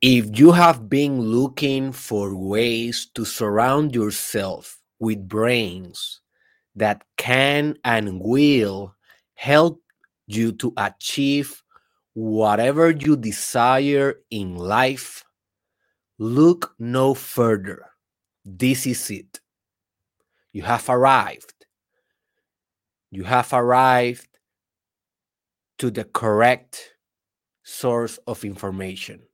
If you have been looking for ways to surround yourself with brains that can and will help you to achieve whatever you desire in life, look no further. This is it. You have arrived. You have arrived to the correct source of information.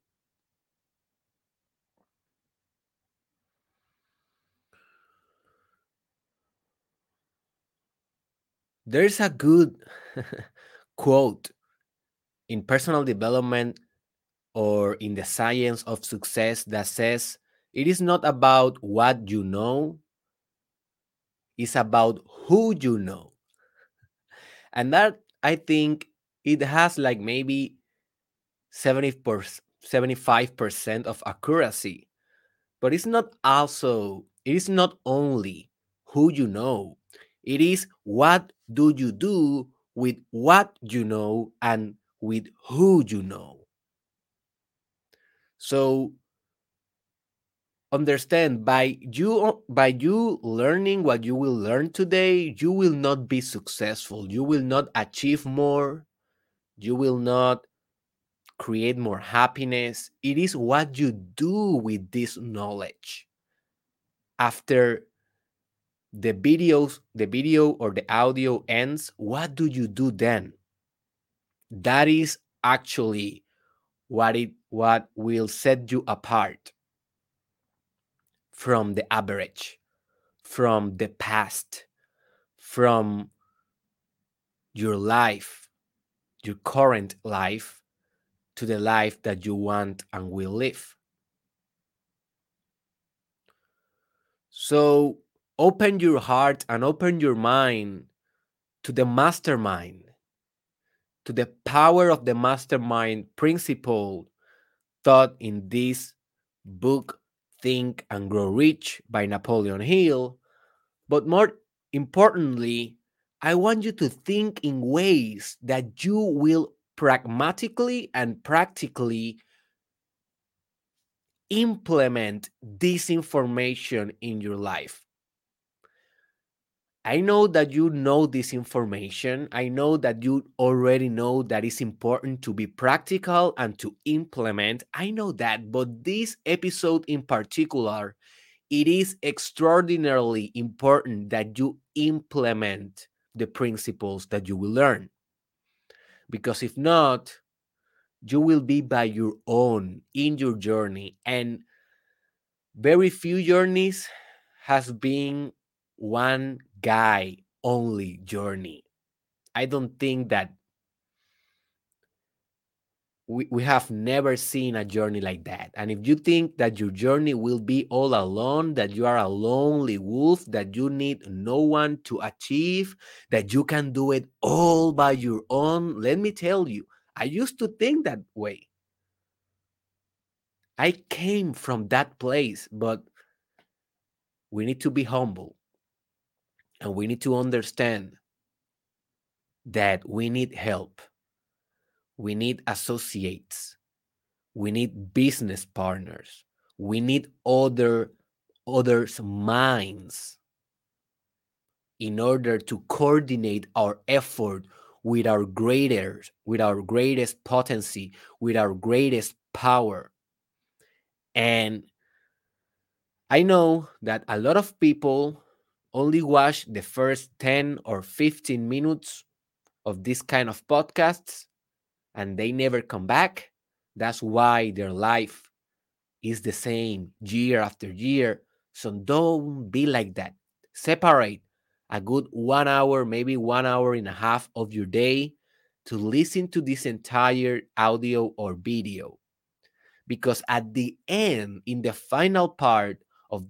There's a good quote in personal development or in the science of success that says it is not about what you know, it's about who you know. And that I think it has like maybe 70 75% of accuracy. But it's not also, it is not only who you know, it is what do you do with what you know and with who you know. So understand by you by you learning what you will learn today, you will not be successful. You will not achieve more. You will not create more happiness. It is what you do with this knowledge after the videos the video or the audio ends what do you do then? That is actually what it what will set you apart from the average from the past from your life your current life to the life that you want and will live. So open your heart and open your mind to the mastermind, to the power of the mastermind principle taught in this book, Think and Grow Rich by Napoleon Hill. But more importantly, I want you to think in ways that you will pragmatically and practically implement this information in your life. I know that you know this information. I know that you already know that it's important to be practical and to implement. I know that, but this episode in particular, it is extraordinarily important that you implement the principles that you will learn. Because if not, you will be by your own in your journey and very few journeys has been one guy only journey. I don't think that we, we have never seen a journey like that. And if you think that your journey will be all alone, that you are a lonely wolf, that you need no one to achieve, that you can do it all by your own, let me tell you, I used to think that way. I came from that place, but we need to be humble. And we need to understand that we need help. We need associates. We need business partners. We need other others' minds in order to coordinate our effort with our greatest, with our greatest potency, with our greatest power. And I know that a lot of people only watch the first 10 or 15 minutes of this kind of podcasts and they never come back. That's why their life is the same year after year. So don't be like that. Separate a good one hour, maybe one hour and a half of your day to listen to this entire audio or video. Because at the end, in the final part of,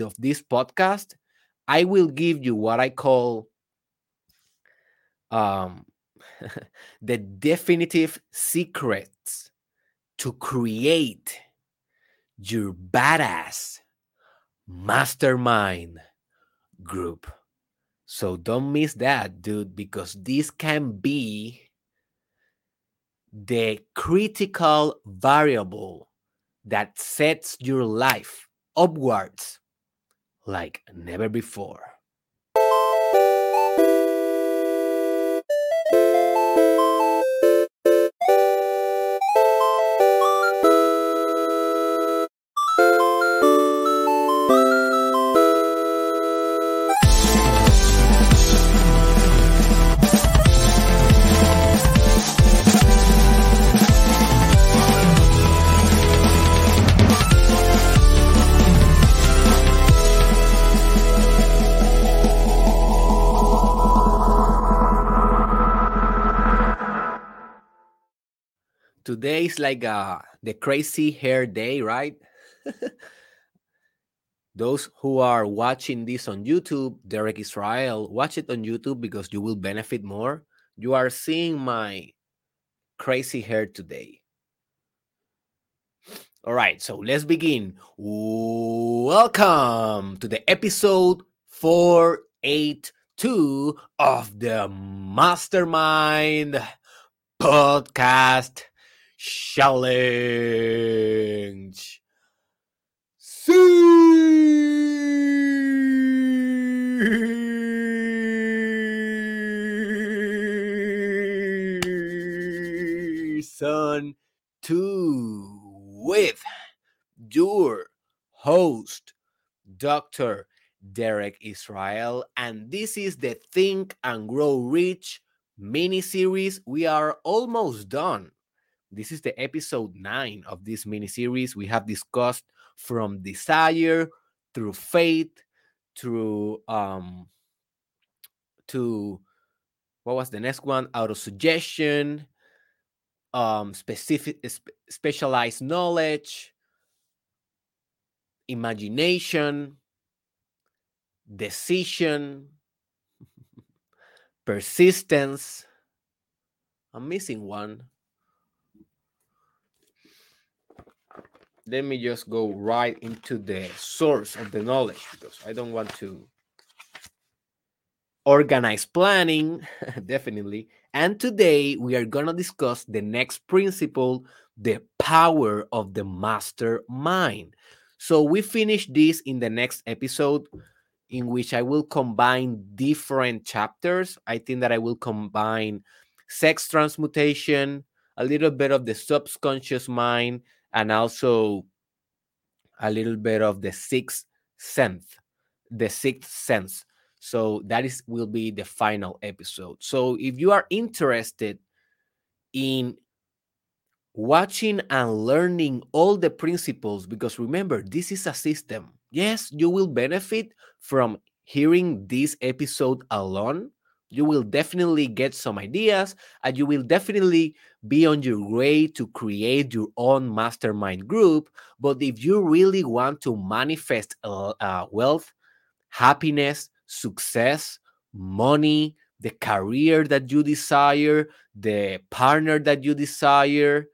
of this podcast, I will give you what I call um, the definitive secrets to create your badass mastermind group. So don't miss that, dude, because this can be the critical variable that sets your life upwards like never before. Today is like uh, the crazy hair day, right? Those who are watching this on YouTube, Derek Israel, watch it on YouTube because you will benefit more. You are seeing my crazy hair today. All right, so let's begin. Welcome to the episode 482 of the Mastermind Podcast challenge. Season 2 with your host, Dr. Derek Israel. And this is the Think and Grow Rich mini series. We are almost done. This is the episode nine of this mini series. We have discussed from desire through faith through um to what was the next one? Auto suggestion um specific sp- specialized knowledge imagination decision persistence. I'm missing one let me just go right into the source of the knowledge because I don't want to organize planning, definitely. And today we are going to discuss the next principle the power of the master mind. So we finish this in the next episode in which I will combine different chapters. I think that I will combine sex transmutation, a little bit of the subconscious mind, and also a little bit of the sixth sense, the sixth sense. So that is will be the final episode. So if you are interested in watching and learning all the principles, because remember, this is a system. Yes, you will benefit from hearing this episode alone, you will definitely get some ideas and you will definitely be on your way to create your own mastermind group. But if you really want to manifest uh, uh, wealth, happiness, success, money, the career that you desire, the partner that you desire,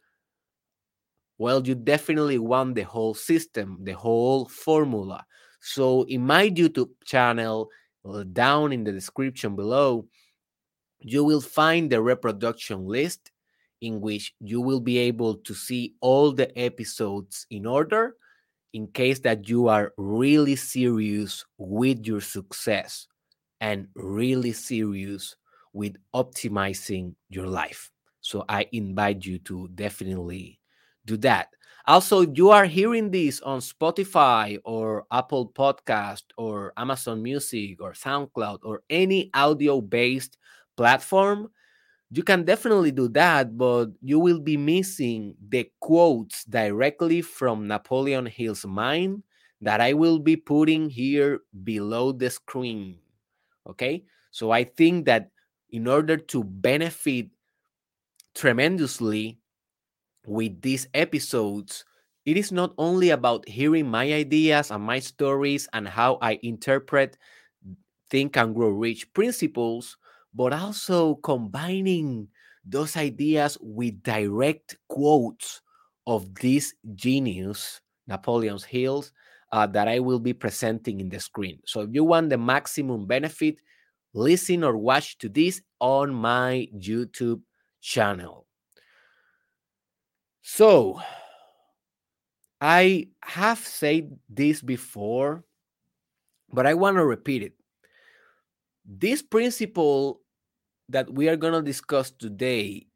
well, you definitely want the whole system, the whole formula. So, in my YouTube channel, Uh, down in the description below, you will find the reproduction list in which you will be able to see all the episodes in order in case that you are really serious with your success and really serious with optimizing your life. So I invite you to definitely do that. Also, you are hearing this on Spotify or Apple Podcast or Amazon Music or SoundCloud or any audio based platform. You can definitely do that, but you will be missing the quotes directly from Napoleon Hill's mind that I will be putting here below the screen. Okay. So I think that in order to benefit tremendously with these episodes, it is not only about hearing my ideas and my stories and how I interpret think and grow rich principles, but also combining those ideas with direct quotes of this genius, Napoleon's Hills, uh, that I will be presenting in the screen. So if you want the maximum benefit, listen or watch to this on my YouTube channel. So, I have said this before, but I want to repeat it. This principle that we are going to discuss today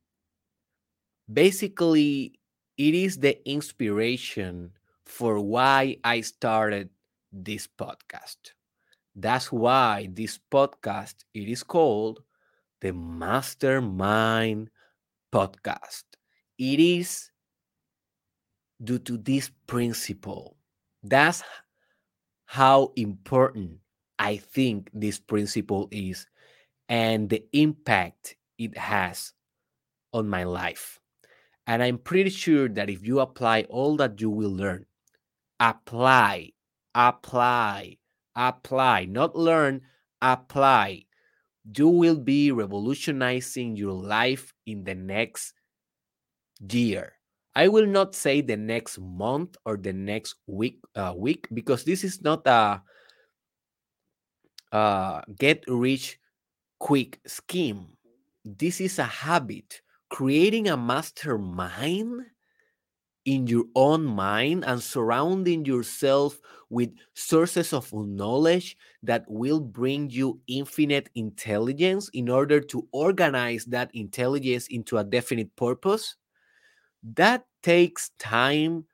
basically it is the inspiration for why I started this podcast. That's why this podcast it is called the Mastermind Podcast. It is due to this principle. That's how important I think this principle is and the impact it has on my life. And I'm pretty sure that if you apply all that you will learn, apply, apply, apply, not learn, apply, you will be revolutionizing your life in the next year. I will not say the next month or the next week uh, week because this is not a, a get rich quick scheme. This is a habit. Creating a mastermind in your own mind and surrounding yourself with sources of knowledge that will bring you infinite intelligence in order to organize that intelligence into a definite purpose that takes time,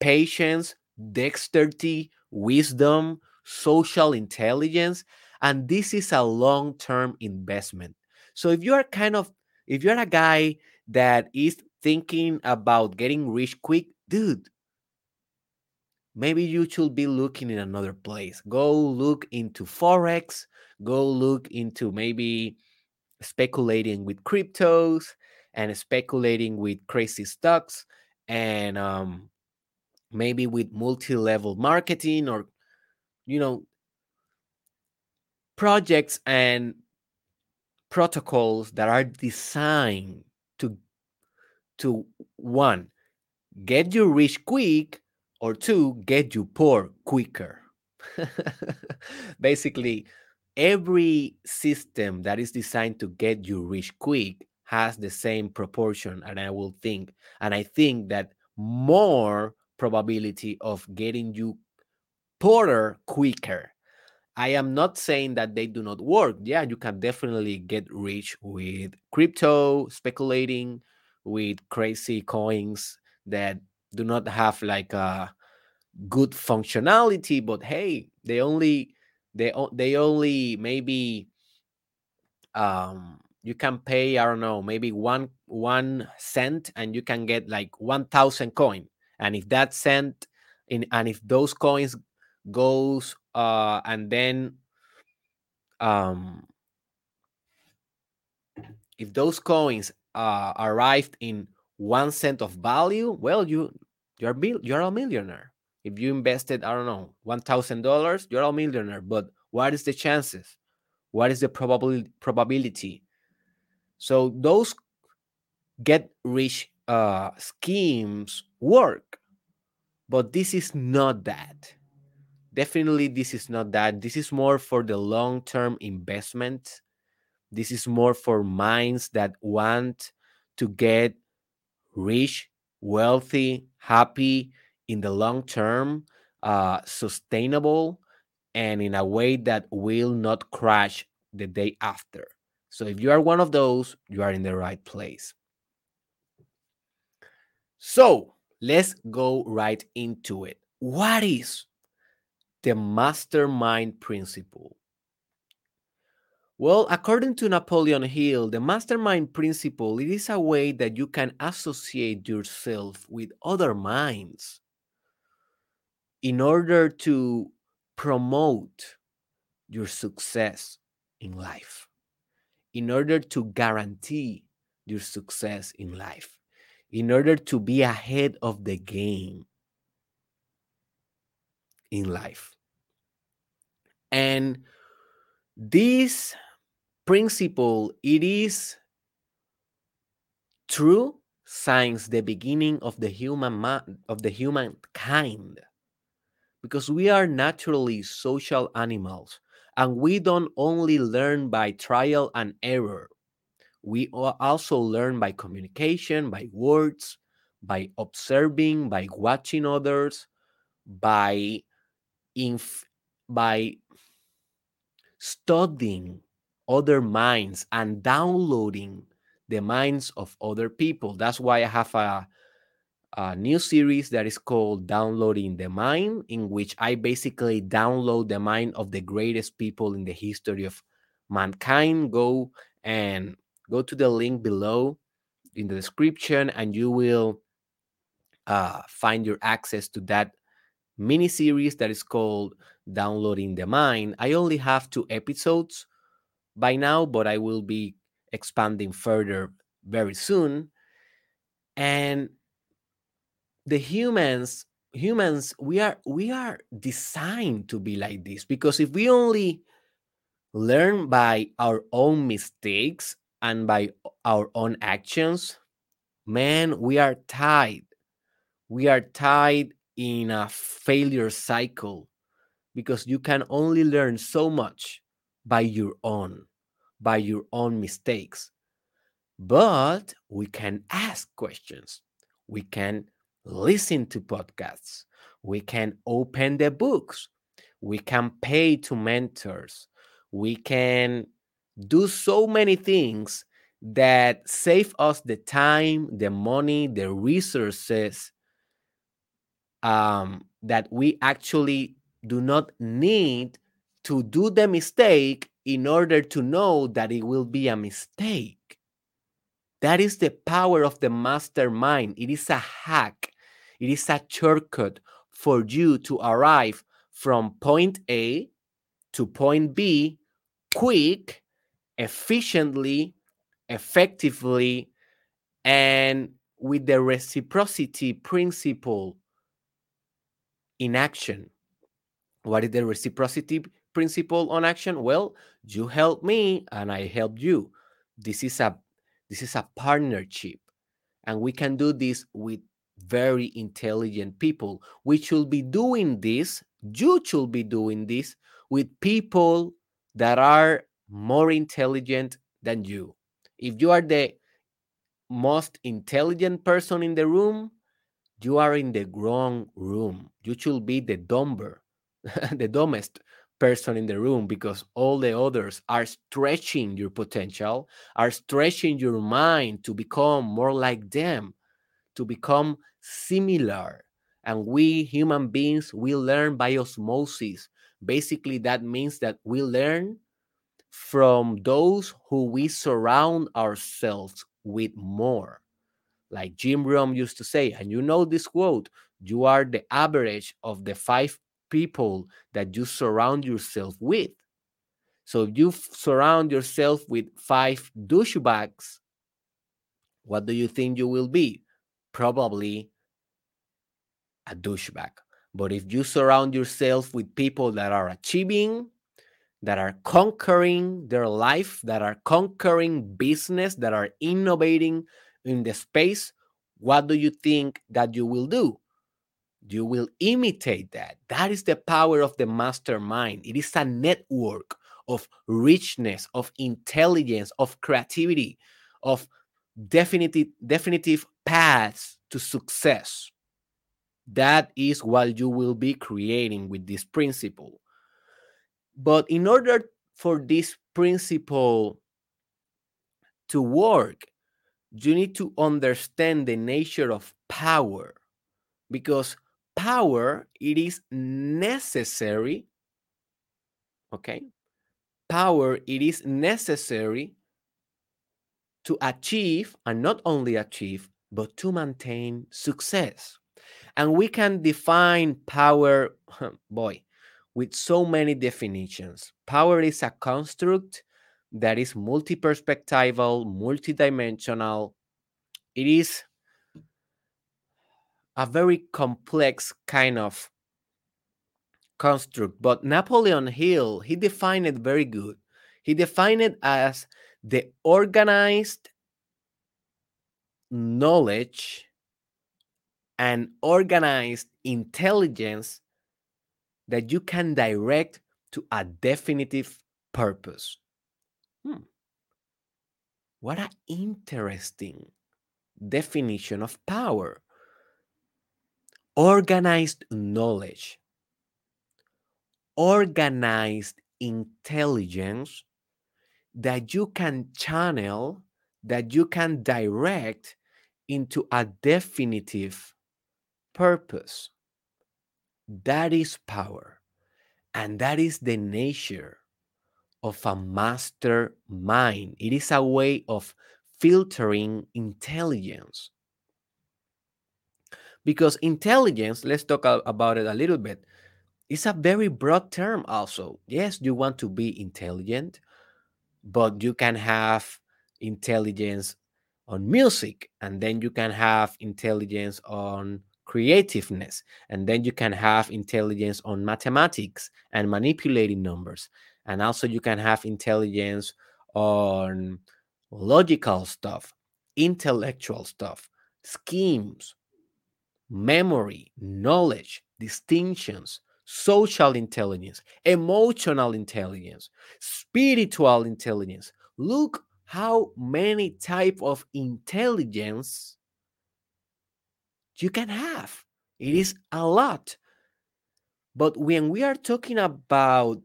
patience, dexterity, wisdom, social intelligence, and this is a long term investment. So if you are kind of, if you're a guy that is thinking about getting rich quick, dude, maybe you should be looking in another place. Go look into Forex, go look into maybe speculating with cryptos and speculating with crazy stocks and um, maybe with multi-level marketing or you know projects and protocols that are designed to to one get you rich quick or two get you poor quicker. Basically every system that is designed to get you rich quick has the same proportion and i will think and i think that more probability of getting you poorer quicker. I am not saying that they do not work. Yeah you can definitely get rich with crypto speculating with crazy coins that do not have like a good functionality but hey they only they they only maybe um you can pay i don't know maybe one one cent and you can get like 1000 coin. And if that cent in and if those coins goes uh and then um if those coins uh arrived in one cent of value well you you're you're a millionaire. If you invested i don't know one thousand dollars you're a millionaire. But what is the chances? What is the probability probability so those get rich uh, schemes work, but this is not that. Definitely, this is not that. This is more for the long term investment. This is more for minds that want to get rich, wealthy, happy in the long term, uh, sustainable, and in a way that will not crash the day after. So if you are one of those, you are in the right place. So let's go right into it. What is the mastermind principle? Well, according to Napoleon Hill, the mastermind principle it is a way that you can associate yourself with other minds in order to promote your success in life in order to guarantee your success in life, in order to be ahead of the game in life. And this principle, it is true since the beginning of the human of the human kind because we are naturally social animals and we don't only learn by trial and error, we also learn by communication, by words, by observing, by watching others, by inf- by studying other minds and downloading the minds of other people. That's why I have a, a new series that is called Downloading the Mind, in which I basically download the mind of the greatest people in the history of mankind. Go and go to the link below in the description, and you will uh, find your access to that mini series that is called Downloading the Mind. I only have two episodes by now, but I will be expanding further very soon. And the humans humans we are we are designed to be like this because if we only learn by our own mistakes and by our own actions man we are tied. We are tied in a failure cycle because you can only learn so much by your own by your own mistakes. But we can ask questions. We can listen to podcasts we can open the books we can pay to mentors we can do so many things that save us the time the money the resources um, that we actually do not need to do the mistake in order to know that it will be a mistake. That is the power of the mastermind. It is a hack, it is a shortcut for you to arrive from point A to point B quick, efficiently, effectively, and with the reciprocity principle in action. What is the reciprocity principle on action? Well, you help me and I help you. This is a this is a partnership. And we can do this with very intelligent people. We should be doing this, you should be doing this with people that are more intelligent than you. If you are the most intelligent person in the room, you are in the wrong room. You should be the dumber, the dumbest person in the room because all the others are stretching your potential, are stretching your mind to become more like them, to become similar. And we human beings, we learn by osmosis. Basically, that means that we learn from those who we surround ourselves with more like Jim Rohn used to say, and you know this quote you are the average of the five people that you surround yourself with. So if you surround yourself with five douchebags, what do you think you will be? Probably a douchebag. But if you surround yourself with people that are achieving, that are conquering their life, that are conquering business, that are innovating, in the space, what do you think that you will do? You will imitate that. That is the power of the mastermind. It is a network of richness, of intelligence, of creativity, of definitive definitive paths to success. That is what you will be creating with this principle. But in order for this principle to work, you need to understand the nature of power because power it is necessary okay power it is necessary to achieve and not only achieve but to maintain success and we can define power boy with so many definitions power is a construct that is multi-perspectival, multidimensional. It is a very complex kind of construct. But Napoleon Hill, he defined it very good. He defined it as the organized knowledge and organized intelligence that you can direct to a definitive purpose. Hmm. What an interesting definition of power. organized knowledge, organized intelligence that you can channel, that you can direct into a definitive purpose. That is power. And that is the nature of a master mind. It is a way of filtering intelligence. Because intelligence, let's talk about it a little bit, is a very broad term, also. Yes, you want to be intelligent, but you can have intelligence on music, and then you can have intelligence on creativeness, and then you can have intelligence on mathematics and manipulating numbers, and also you can have intelligence on logical stuff, intellectual stuff, schemes, memory, knowledge, distinctions, social intelligence, emotional intelligence, spiritual intelligence. Look how many type of intelligence you can have. It is a lot. But when we are talking about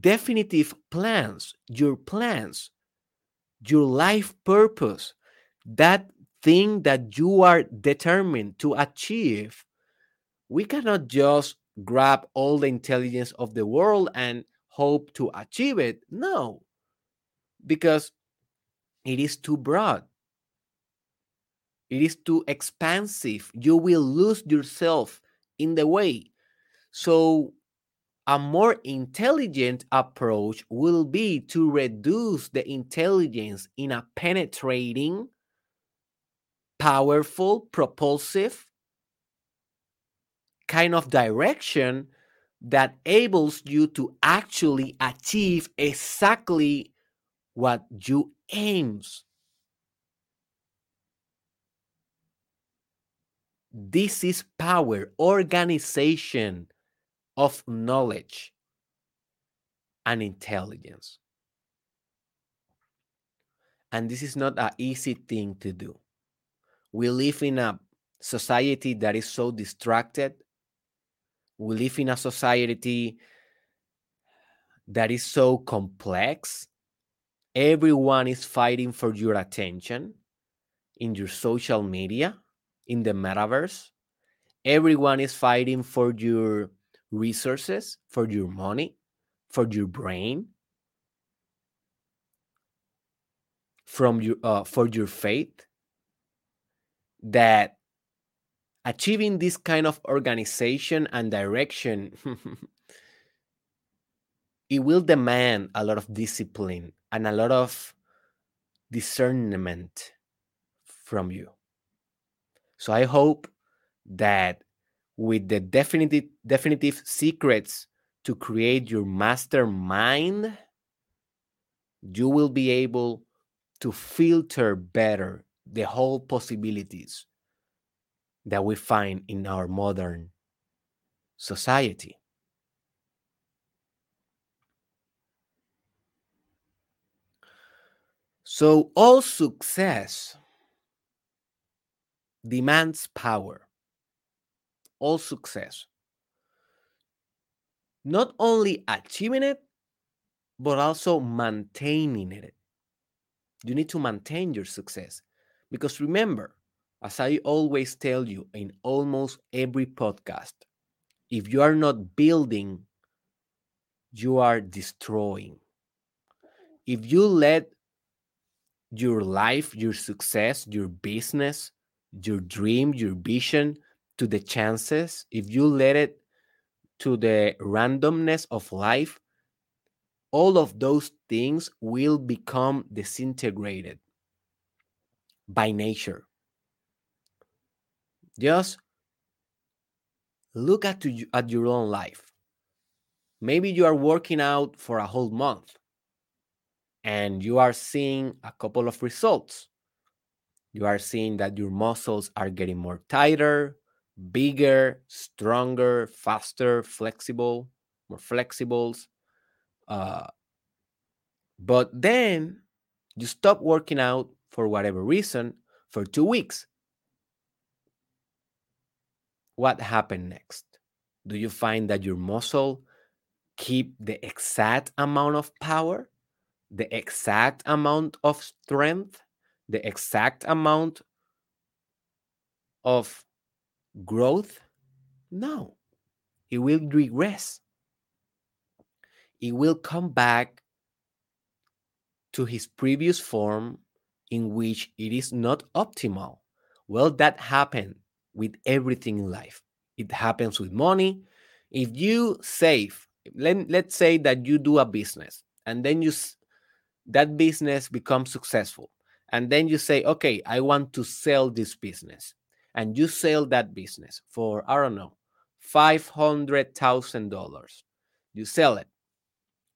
definitive plans, your plans, your life purpose, that thing that you are determined to achieve, we cannot just grab all the intelligence of the world and hope to achieve it. No, because it is too broad. It is too expansive. You will lose yourself in the way. So, a more intelligent approach will be to reduce the intelligence in a penetrating, powerful, propulsive kind of direction that enables you to actually achieve exactly what you aims. This is power, organization of knowledge and intelligence. And this is not an easy thing to do. We live in a society that is so distracted. We live in a society that is so complex. Everyone is fighting for your attention in your social media, in the metaverse. Everyone is fighting for your resources, for your money, for your brain, from your uh, for your faith that achieving this kind of organization and direction it will demand a lot of discipline and a lot of discernment from you. So i hope that with the definitive definitive secrets to create your mastermind you will be able to filter better the whole possibilities that we find in our modern society. So, all success demands power. All success. Not only achieving it, but also maintaining it. You need to maintain your success. Because remember, as I always tell you in almost every podcast, if you are not building, you are destroying. If you let your life, your success, your business, your dream, your vision to the chances, if you let it to the randomness of life, all of those things will become disintegrated by nature. Just look at, to, at your own life. Maybe you are working out for a whole month and you are seeing a couple of results. You are seeing that your muscles are getting more tighter, bigger, stronger, faster, flexible, more flexibles. Uh, but then you stop working out for whatever reason for two weeks. What happened next? Do you find that your muscle keep the exact amount of power, the exact amount of strength, the exact amount of growth? No, it will regress. It will come back to his previous form in which it is not optimal. Well, that happened with everything in life. It happens with money. If you save, let, let's say that you do a business and then you that business becomes successful and then you say, "Okay, I want to sell this business." And you sell that business for I don't know, $500,000. You sell it.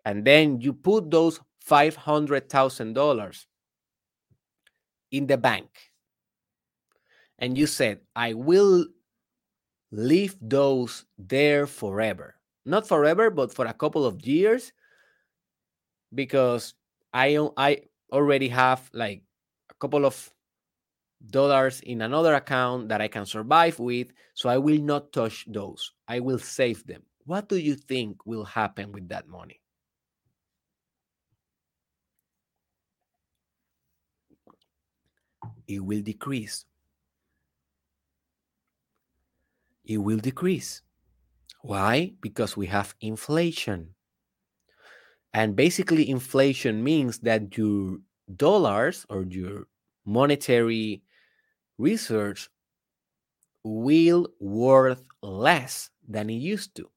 And then you put those $500,000 in the bank. And you said, I will leave those there forever. Not forever, but for a couple of years because I I already have like a couple of dollars in another account that I can survive with, so I will not touch those. I will save them. What do you think will happen with that money? It will decrease. It will decrease. Why? Because we have inflation. And basically, inflation means that your dollars or your monetary research will worth less than it used to.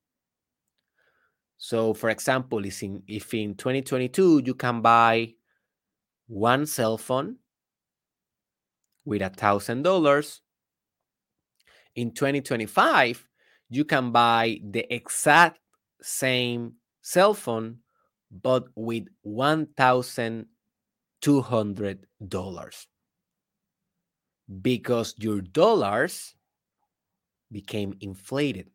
So, for example, if in, if in 2022 you can buy one cell phone with a thousand dollars, in 2025 you can buy the exact same cell phone but with one thousand two hundred dollars because your dollars became inflated.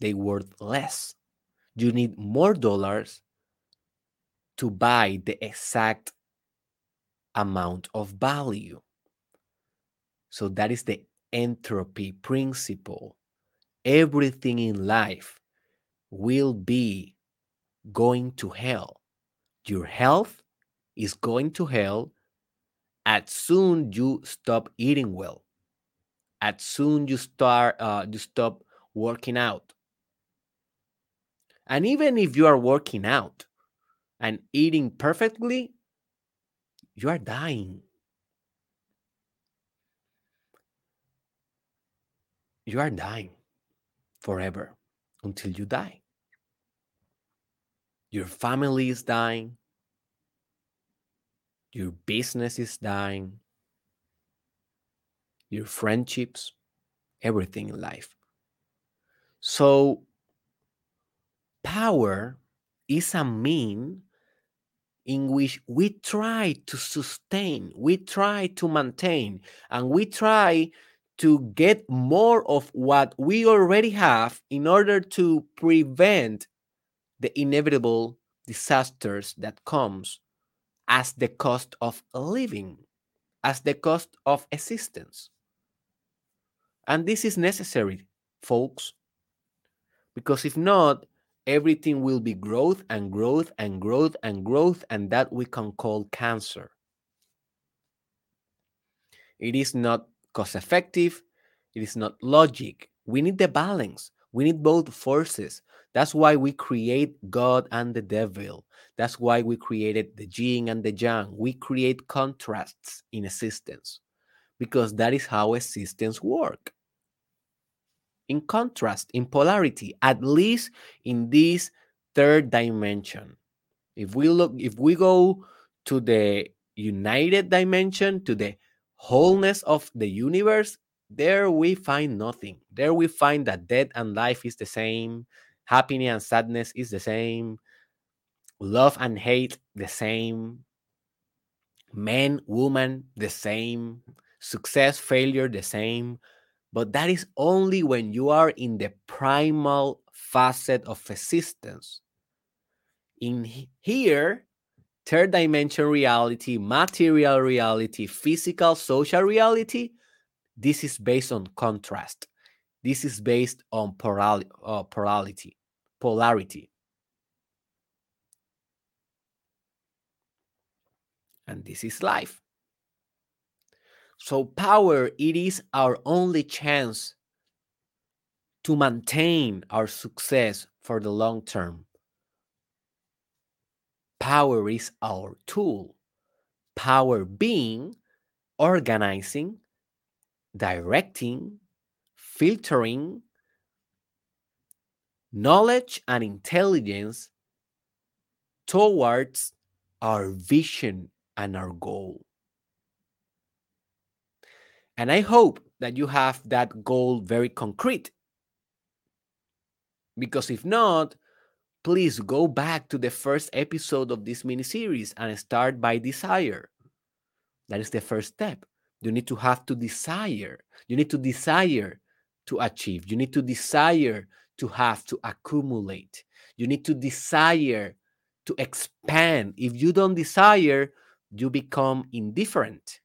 They worth less. You need more dollars to buy the exact amount of value. So that is the entropy principle. Everything in life will be going to hell. Your health is going to hell as soon you stop eating well as soon you start uh, you stop working out and even if you are working out and eating perfectly you are dying you are dying forever until you die. Your family is dying. Your business is dying, your friendships, everything in life. So, power is a mean in which we try to sustain, we try to maintain, and we try to get more of what we already have in order to prevent the inevitable disasters that comes as the cost of living, as the cost of existence. And this is necessary, folks, because if not, everything will be growth and growth and growth and growth, and that we can call cancer. It is not cost effective, it is not logic. We need the balance. We need both forces. That's why we create God and the devil. That's why we created the yin and the yang. We create contrasts in existence because that is how existence work. In contrast, in polarity, at least in this third dimension. If we look, if we go to the united dimension, to the wholeness of the universe, there we find nothing. There we find that death and life is the same, happiness and sadness is the same, love and hate the same, man, woman the same, success, failure the same. But that is only when you are in the primal facet of existence. In here, third dimension reality, material reality, physical, social reality, this is based on contrast. This is based on uh, polarity. Polarity. And this is life. So power, it is our only chance to maintain our success for the long term. Power is our tool. Power being organizing, directing, filtering knowledge and intelligence towards our vision and our goal. And I hope that you have that goal very concrete. Because if not, please go back to the first episode of this mini series and start by desire. That is the first step. You need to have to desire. You need to desire to achieve. You need to desire to have to accumulate. You need to desire to expand. If you don't desire, you become indifferent.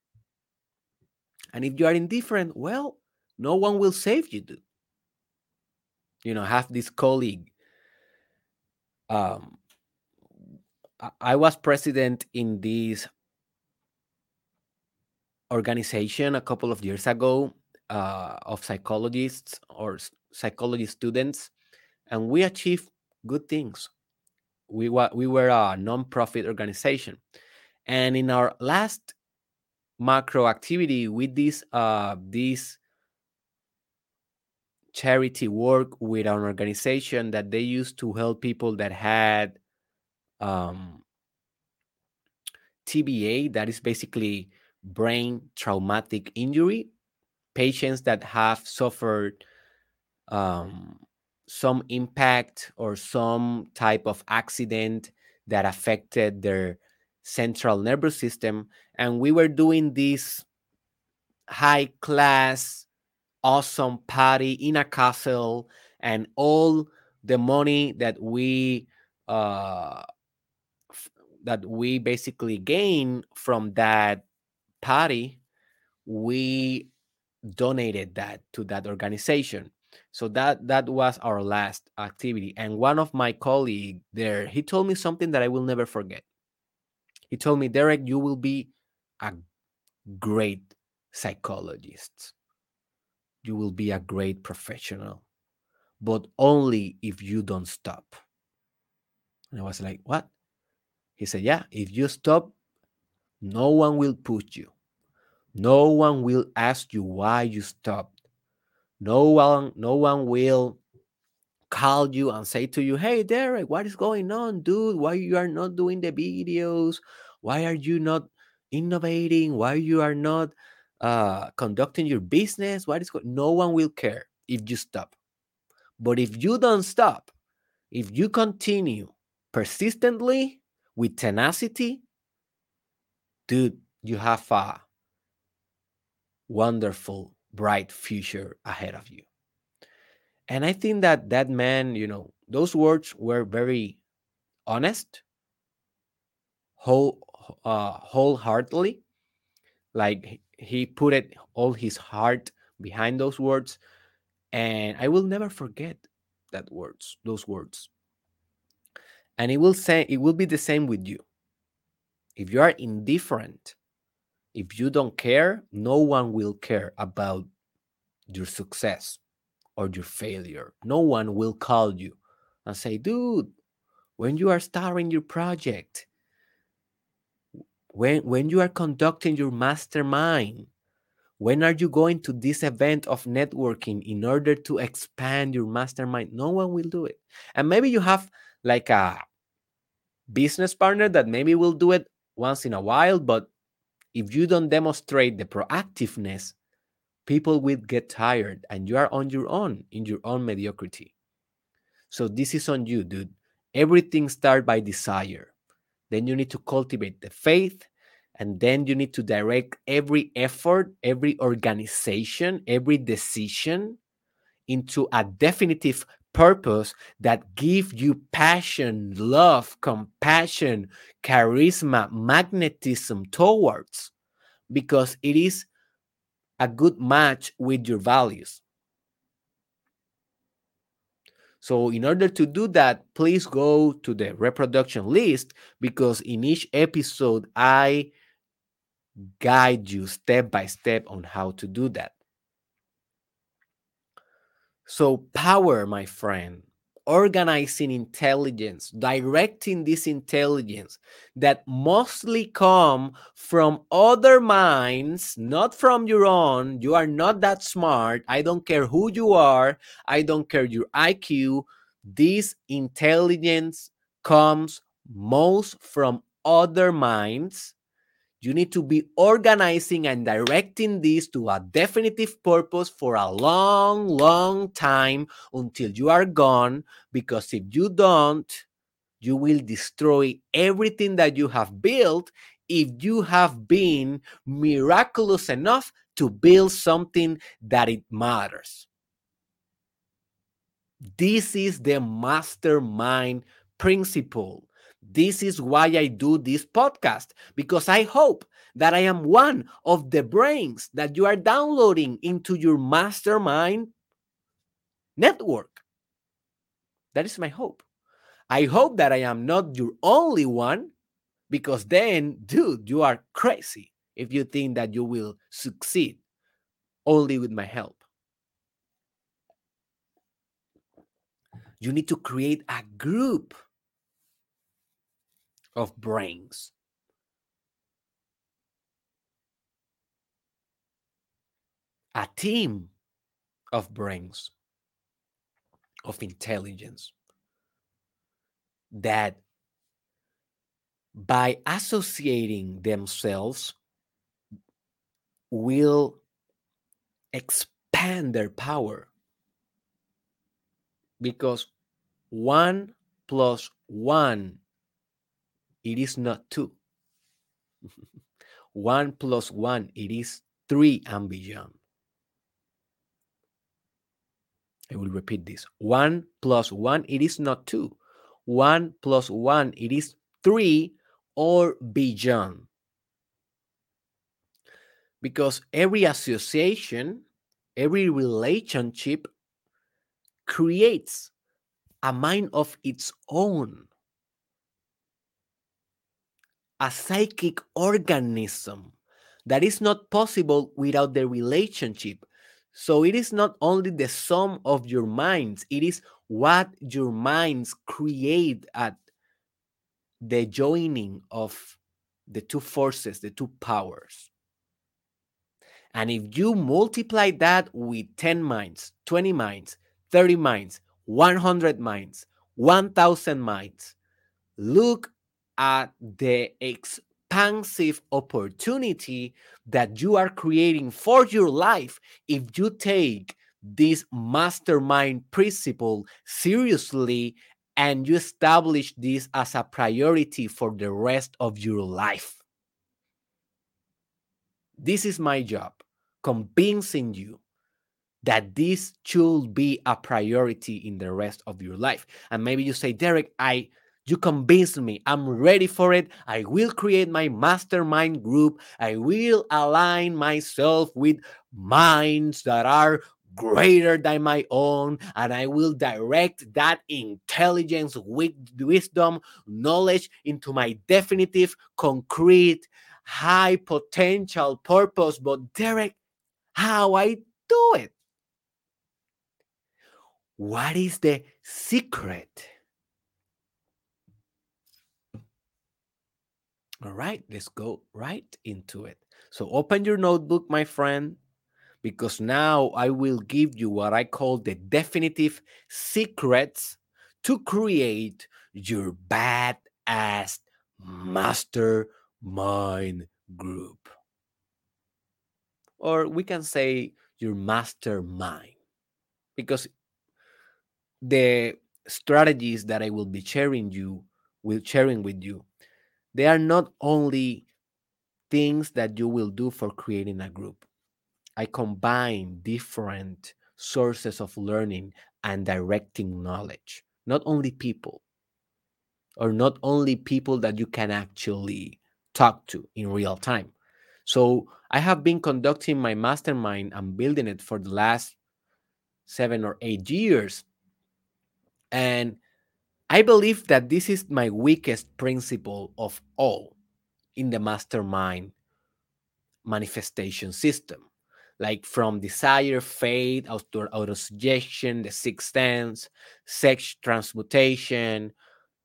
And if you are indifferent, well, no one will save you. You know, have this colleague. Um, I was president in this organization a couple of years ago uh, of psychologists or psychology students, and we achieved good things. We were we were a non-profit organization, and in our last macro activity with this uh, this charity work with an organization that they used to help people that had um, TBA, that is basically brain traumatic injury, patients that have suffered um, some impact or some type of accident that affected their central nervous system. And we were doing this high class, awesome party in a castle, and all the money that we uh, that we basically gain from that party, we donated that to that organization. So that that was our last activity. And one of my colleague there, he told me something that I will never forget. He told me, Derek, you will be a great psychologist. You will be a great professional, but only if you don't stop. And I was like, what? He said, yeah, if you stop, no one will push you. No one will ask you why you stopped. No one, no one will call you and say to you, "Hey, Derek, what is going on, dude? Why you are not doing the videos? Why are you not innovating? Why you are not uh, conducting your business? What is going?" No one will care if you stop. But if you don't stop, if you continue persistently with tenacity, dude, you have a wonderful, bright future ahead of you. And I think that that man, you know, those words were very honest, whole, uh, wholeheartedly. Like he put it all his heart behind those words, and I will never forget that words, those words. And it will say it will be the same with you. If you are indifferent, if you don't care, no one will care about your success or your failure. No one will call you and say, dude, when you are starting your project, when, when you are conducting your mastermind, when are you going to this event of networking in order to expand your mastermind? No one will do it. And maybe you have like a business partner that maybe will do it once in a while, but if you don't demonstrate the proactiveness, people will get tired and you are on your own in your own mediocrity. So this is on you, dude. Everything starts by desire. Then you need to cultivate the faith, and then you need to direct every effort, every organization, every decision into a definitive purpose that give you passion, love, compassion, charisma, magnetism towards because it is a good match with your values. So, in order to do that, please go to the reproduction list because in each episode, I guide you step by step on how to do that. So, power, my friend, organizing intelligence, directing this intelligence that mostly come from other minds, not from your own. You are not that smart. I don't care who you are. I don't care your IQ. This intelligence comes most from other minds you need to be organizing and directing this to a definitive purpose for a long, long time until you are gone. Because if you don't, you will destroy everything that you have built if you have been miraculous enough to build something that it matters. This is the mastermind principle. This is why I do this podcast because I hope that I am one of the brains that you are downloading into your mastermind network. That is my hope. I hope that I am not your only one because then, dude, you are crazy if you think that you will succeed only with my help. You need to create a group of brains. A team of brains, of intelligence that by associating themselves will expand their power because one plus one it is not two. one plus one, it is three and beyond. I will repeat this. One plus one, it is not two. One plus one, it is three or beyond. Because every association, every relationship creates a mind of its own a psychic organism that is not possible without the relationship. So it is not only the sum of your minds, it is what your minds create at the joining of the two forces, the two powers. And if you multiply that with 10 minds, 20 minds, 30 minds, 100 minds, 1000 minds, look at the expansive opportunity that you are creating for your life if you take this mastermind principle seriously and you establish this as a priority for the rest of your life. This is my job, convincing you that this should be a priority in the rest of your life. And maybe you say, Derek, I you convinced me. I'm ready for it. I will create my mastermind group. I will align myself with minds that are greater than my own, and I will direct that intelligence, wisdom, knowledge into my definitive, concrete, high potential purpose. But, Derek, how I do it? What is the secret? All right, let's go right into it. So open your notebook, my friend, because now I will give you what I call the definitive secrets to create your badass mastermind group. Or we can say your mastermind, because the strategies that I will be sharing you will sharing with you they are not only things that you will do for creating a group. I combine different sources of learning and directing knowledge, not only people, or not only people that you can actually talk to in real time. So I have been conducting my mastermind and building it for the last seven or eight years. And I believe that this is my weakest principle of all in the mastermind manifestation system. Like from desire, fate, auto, autosuggestion, the sixth sense, sex transmutation,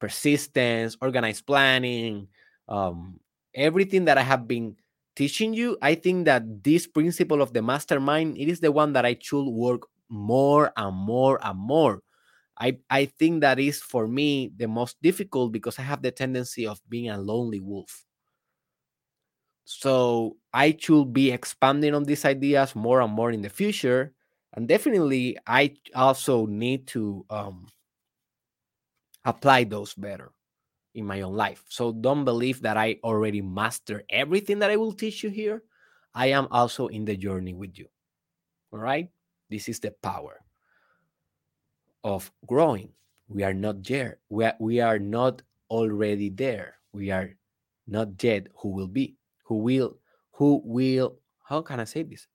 persistence, organized planning, um, everything that I have been teaching you, I think that this principle of the mastermind, it is the one that I should work more and more and more. I, I think that is for me the most difficult because I have the tendency of being a lonely wolf. So I should be expanding on these ideas more and more in the future. And definitely, I also need to um, apply those better in my own life. So don't believe that I already master everything that I will teach you here. I am also in the journey with you. All right? This is the power of growing. We are not there. We are, we are not already there. We are not yet who will be. Who will who will how can I say this?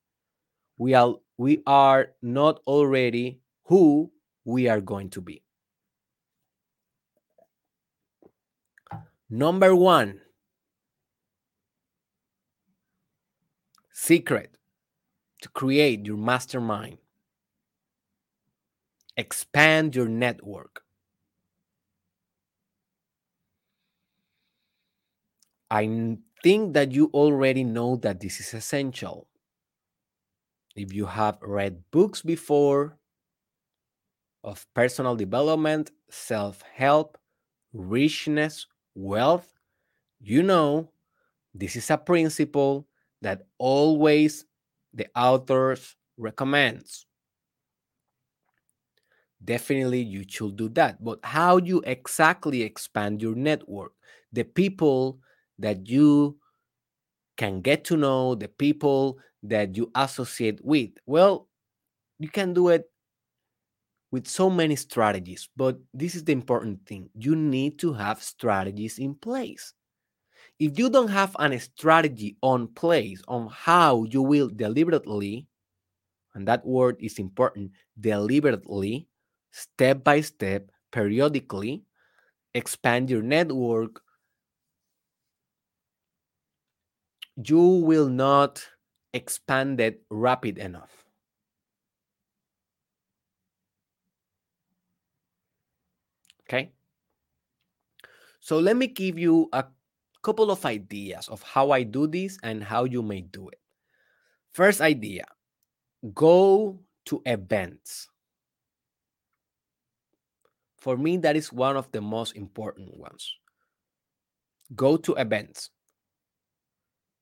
We are we are not already who we are going to be. Number one secret to create your mastermind expand your network. I think that you already know that this is essential. If you have read books before of personal development, self help, richness, wealth, you know this is a principle that always the authors recommends. Definitely you should do that. But how you exactly expand your network? The people that you can get to know, the people that you associate with. Well, you can do it with so many strategies, but this is the important thing. You need to have strategies in place. If you don't have a strategy on place on how you will deliberately, and that word is important, deliberately, step by step, periodically, expand your network, you will not expand it rapid enough. Okay. So let me give you a couple of ideas of how I do this and how you may do it. First idea go to events. For me, that is one of the most important ones. Go to events.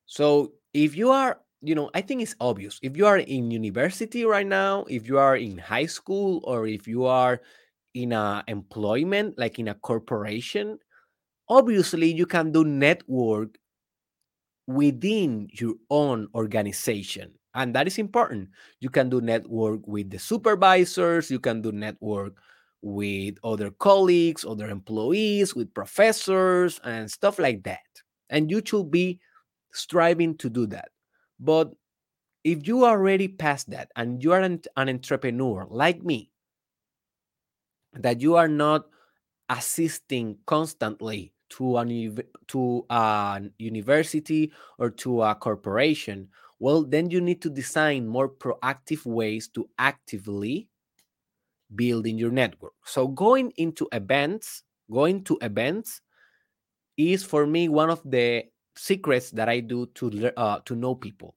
So if you are, you know, I think it's obvious. If you are in university right now, if you are in high school, or if you are in a employment, like in a corporation, obviously you can do network within your own organization and that is important you can do network with the supervisors you can do network with other colleagues other employees with professors and stuff like that. And you should be striving to do that. But if you are already past that and you are an, an entrepreneur like me that you are not assisting constantly to a to a university or to a corporation well then you need to design more proactive ways to actively building your network. So going into events going to events is for me one of the secrets that i do to uh, to know people.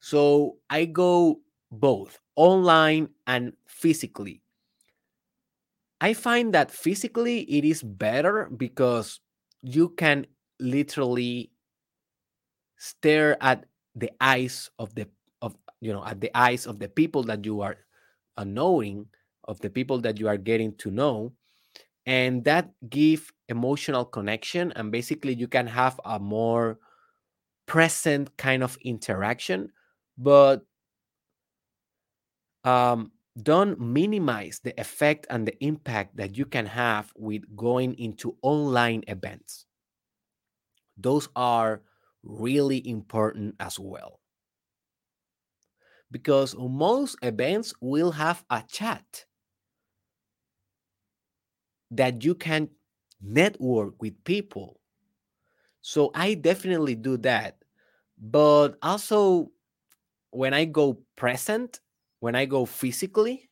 So i go both online and physically. I find that physically it is better because you can literally stare at the eyes of the of you know at the eyes of the people that you are uh, knowing of the people that you are getting to know and that give emotional connection and basically you can have a more present kind of interaction but um don't minimize the effect and the impact that you can have with going into online events. Those are really important as well. Because most events will have a chat. That you can network with people. So I definitely do that. But also, when I go present, when I go physically,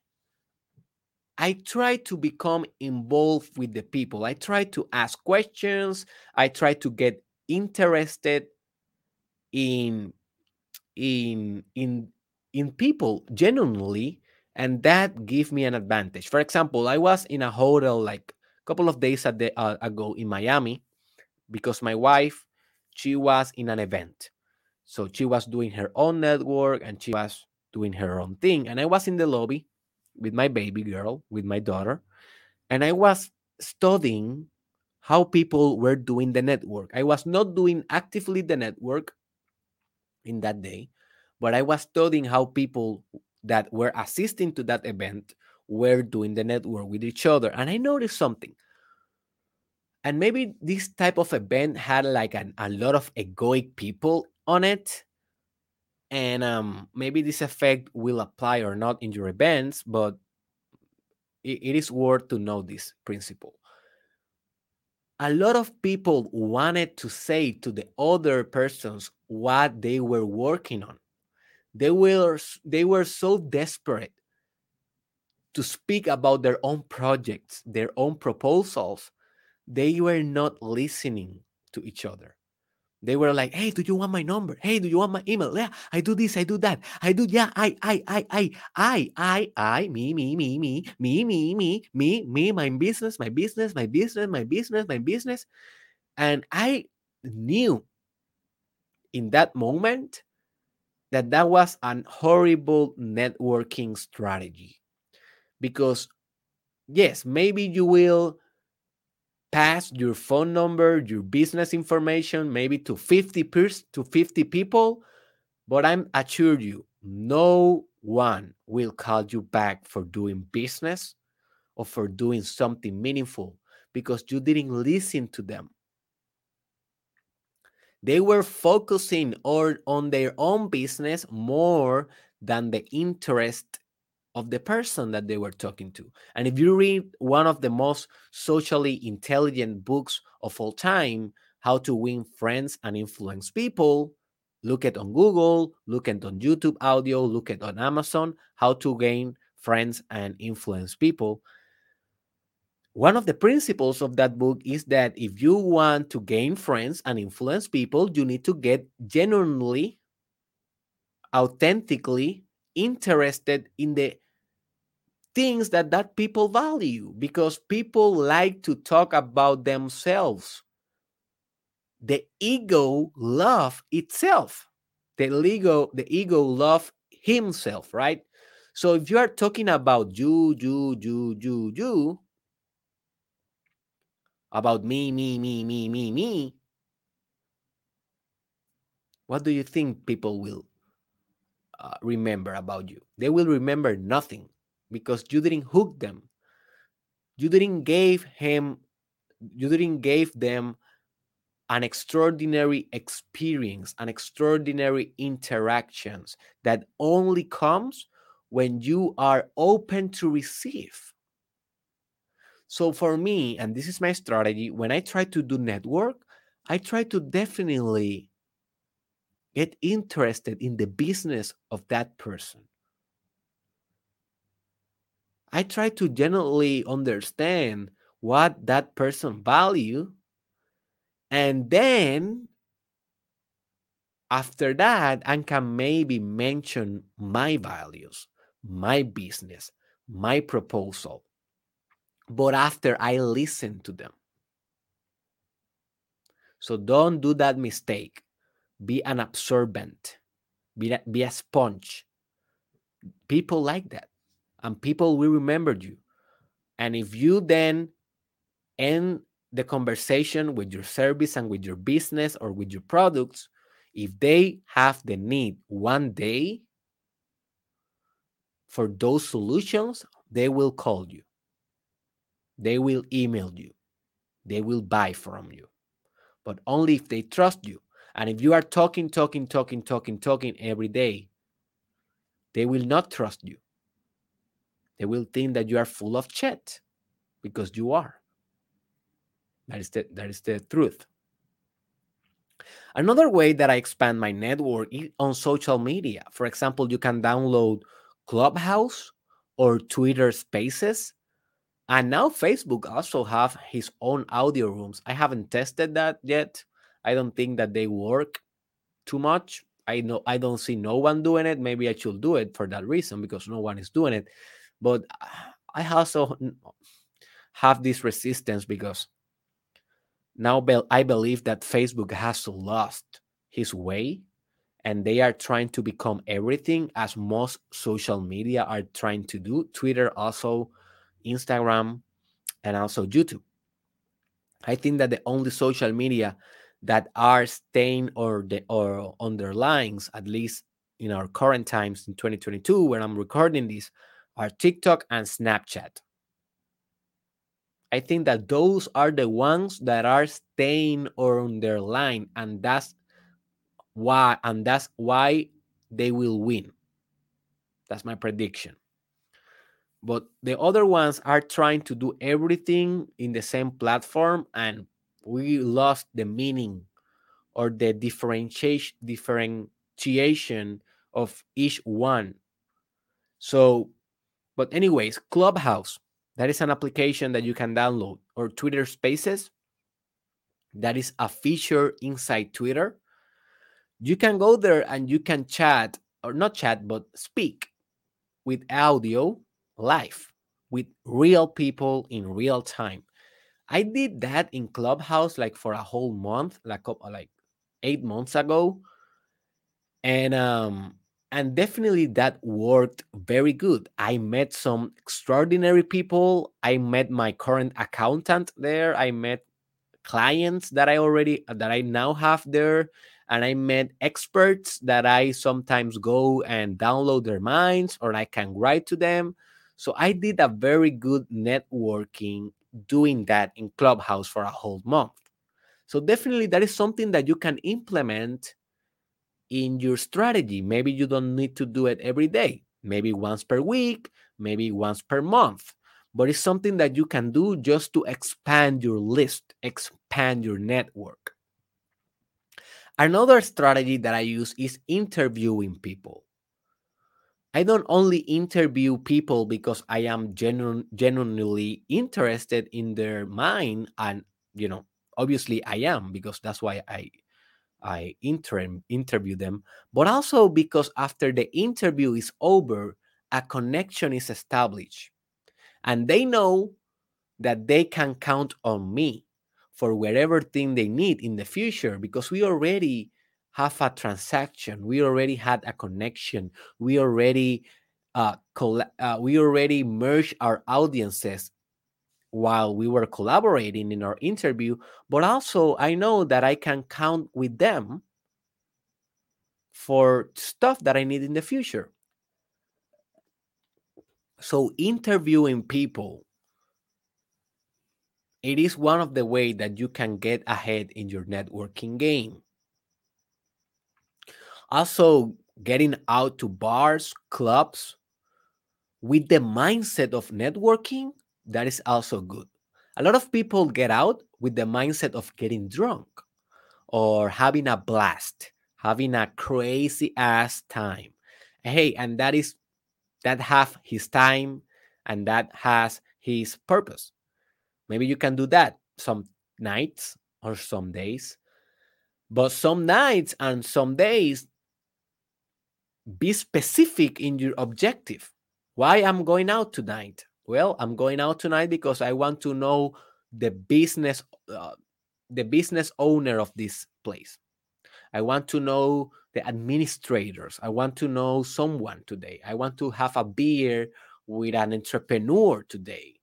I try to become involved with the people. I try to ask questions. I try to get interested in in in in people genuinely and that gave me an advantage. For example i was in a hotel like a couple of days the, uh, ago in miami because my wife she was in an event. So she was doing her own network and she was doing her own thing and i was in the lobby with my baby girl with my daughter and i was studying how people were doing the network. I was not doing actively the network in that day, but I was studying how people that were assisting to that event were doing the network with each other. And I noticed something. And maybe this type of event had like an, a lot of egoic people on it. And um, maybe this effect will apply or not in your events, but it, it is worth to know this principle a lot of people wanted to say to the other persons what they were working on they were they were so desperate to speak about their own projects their own proposals they were not listening to each other they were like, hey, do you want my number? Hey, do you want my email? Yeah, I do this, I do that. I do, yeah, I, I, I, I, I, I, I, me, me, me, me, me, me, me, me, me, my business, my business, my business, my business, my business. And I knew in that moment that that was an horrible networking strategy. Because, yes, maybe you will pass your phone number, your business information, maybe to 50 pers- to 50 people, but I'm assure you, no one will call you back for doing business or for doing something meaningful because you didn't listen to them. They were focusing or on their own business more than the interest of the person that they were talking to. And if you read one of the most socially intelligent books of all time, How to Win Friends and Influence People, look it on Google, look it on YouTube audio, look it on Amazon, How to Gain Friends and Influence People. One of the principles of that book is that if you want to gain friends and influence people, you need to get genuinely, authentically interested in the things that that people value because people like to talk about themselves. The ego love itself. The ego the ego love himself right? So if you are talking about you you you you you about me me me me me me what do you think people will uh, remember about you? They will remember nothing because you didn't hook them. You didn't give him you didn't give them an extraordinary experience an extraordinary interactions that only comes when you are open to receive so for me and this is my strategy when i try to do network i try to definitely get interested in the business of that person I try to genuinely understand what that person value and then after that I can maybe mention my values, my business, my proposal. But after I listen to them. So don't do that mistake. Be an absorbent. Be a, be a sponge. People like that and people will remember you. And if you then end the conversation with your service and with your business or with your products, if they have the need one day for those solutions, they will call you. They will email you. They will buy from you. But only if they trust you. And if you are talking, talking, talking, talking, talking every day, they will not trust you. They will think that you are full of shit because you are. That is the that is the truth. Another way that I expand my network is on social media. For example, you can download Clubhouse or Twitter Spaces. And now Facebook also have his own audio rooms. I haven't tested that yet. I don't think that they work too much. I know I don't see no one doing it. Maybe I should do it for that reason because no one is doing it. But I also have this resistance because now I believe that Facebook has lost his way and they are trying to become everything as most social media are trying to do Twitter, also Instagram, and also YouTube. I think that the only social media that are staying or the or underlines, at least in our current times in 2022, when I'm recording this, are TikTok and Snapchat. I think that those are the ones that are staying or underlined, and that's why, and that's why they will win. That's my prediction. But the other ones are trying to do everything in the same platform, and we lost the meaning or the differentiation differentiation of each one. So, but anyways, Clubhouse that is an application that you can download, or Twitter Spaces. That is a feature inside Twitter. You can go there and you can chat, or not chat, but speak with audio live with real people in real time. I did that in Clubhouse like for a whole month, like like eight months ago, and um, and definitely that worked very good. I met some extraordinary people. I met my current accountant there. I met clients that I already that I now have there and I met experts that I sometimes go and download their minds or I can write to them. So I did a very good networking doing that in Clubhouse for a whole month. So definitely that is something that you can implement in your strategy. Maybe you don't need to do it every day, maybe once per week, maybe once per month. But it's something that you can do just to expand your list, expand your network. Another strategy that I use is interviewing people. I don't only interview people because I am genu- genuinely interested in their mind, and you know, obviously I am because that's why I I inter- interview them, but also because after the interview is over, a connection is established. And they know that they can count on me for whatever thing they need in the future because we already have a transaction. We already had a connection. We already uh, coll- uh, we already merged our audiences while we were collaborating in our interview, but also I know that I can count with them for stuff that I need in the future. So interviewing people it is one of the way that you can get ahead in your networking game. Also, getting out to bars, clubs with the mindset of networking that is also good. A lot of people get out with the mindset of getting drunk or having a blast, having a crazy ass time. Hey, and that is that have his time and that has his purpose. Maybe you can do that some nights or some days. But some nights and some days be specific in your objective. Why I'm going out tonight? Well, I'm going out tonight because I want to know the business uh, the business owner of this place. I want to know the administrators. I want to know someone today. I want to have a beer with an entrepreneur today.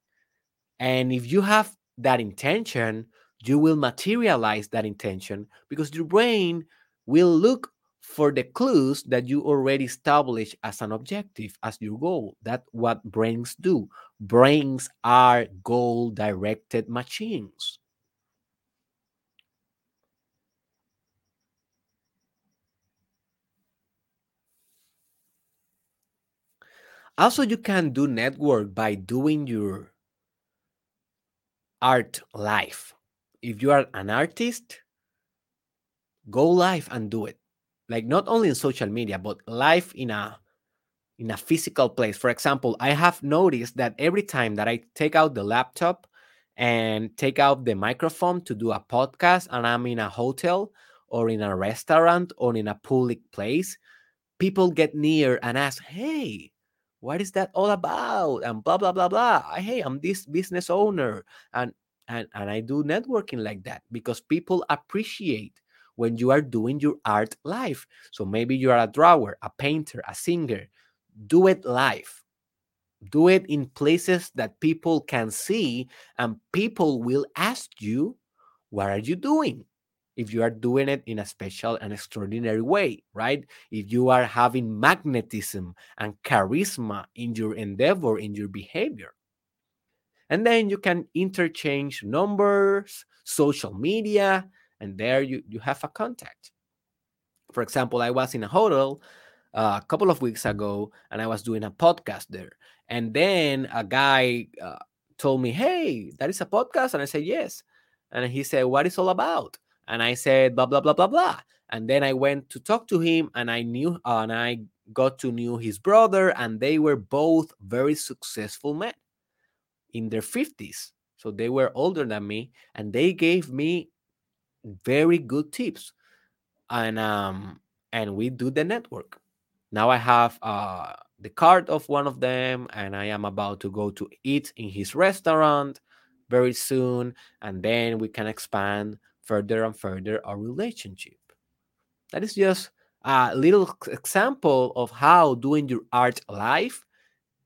And if you have that intention, you will materialize that intention because your brain will look for the clues that you already established as an objective, as your goal. That's what brains do. Brains are goal directed machines. Also, you can do network by doing your art live. if you are an artist, go live and do it. Like not only in social media, but live in a in a physical place. For example, I have noticed that every time that I take out the laptop and take out the microphone to do a podcast and I'm in a hotel or in a restaurant or in a public place, people get near and ask, Hey, what is that all about? And blah, blah, blah, blah. Hey, I'm this business owner. And and, and I do networking like that because people appreciate when you are doing your art live. So maybe you are a drawer, a painter, a singer. Do it live. Do it in places that people can see, and people will ask you, What are you doing? If you are doing it in a special and extraordinary way, right? If you are having magnetism and charisma in your endeavor, in your behavior. And then you can interchange numbers, social media, and there you, you have a contact. For example, I was in a hotel uh, a couple of weeks ago and I was doing a podcast there. And then a guy uh, told me, Hey, that is a podcast. And I said, Yes. And he said, What is all about? And I said, Blah, blah, blah, blah, blah. And then I went to talk to him and I knew, uh, and I got to know his brother, and they were both very successful men in their 50s. So they were older than me and they gave me very good tips. And um and we do the network. Now I have uh the card of one of them and I am about to go to eat in his restaurant very soon and then we can expand further and further our relationship. That is just a little example of how doing your art live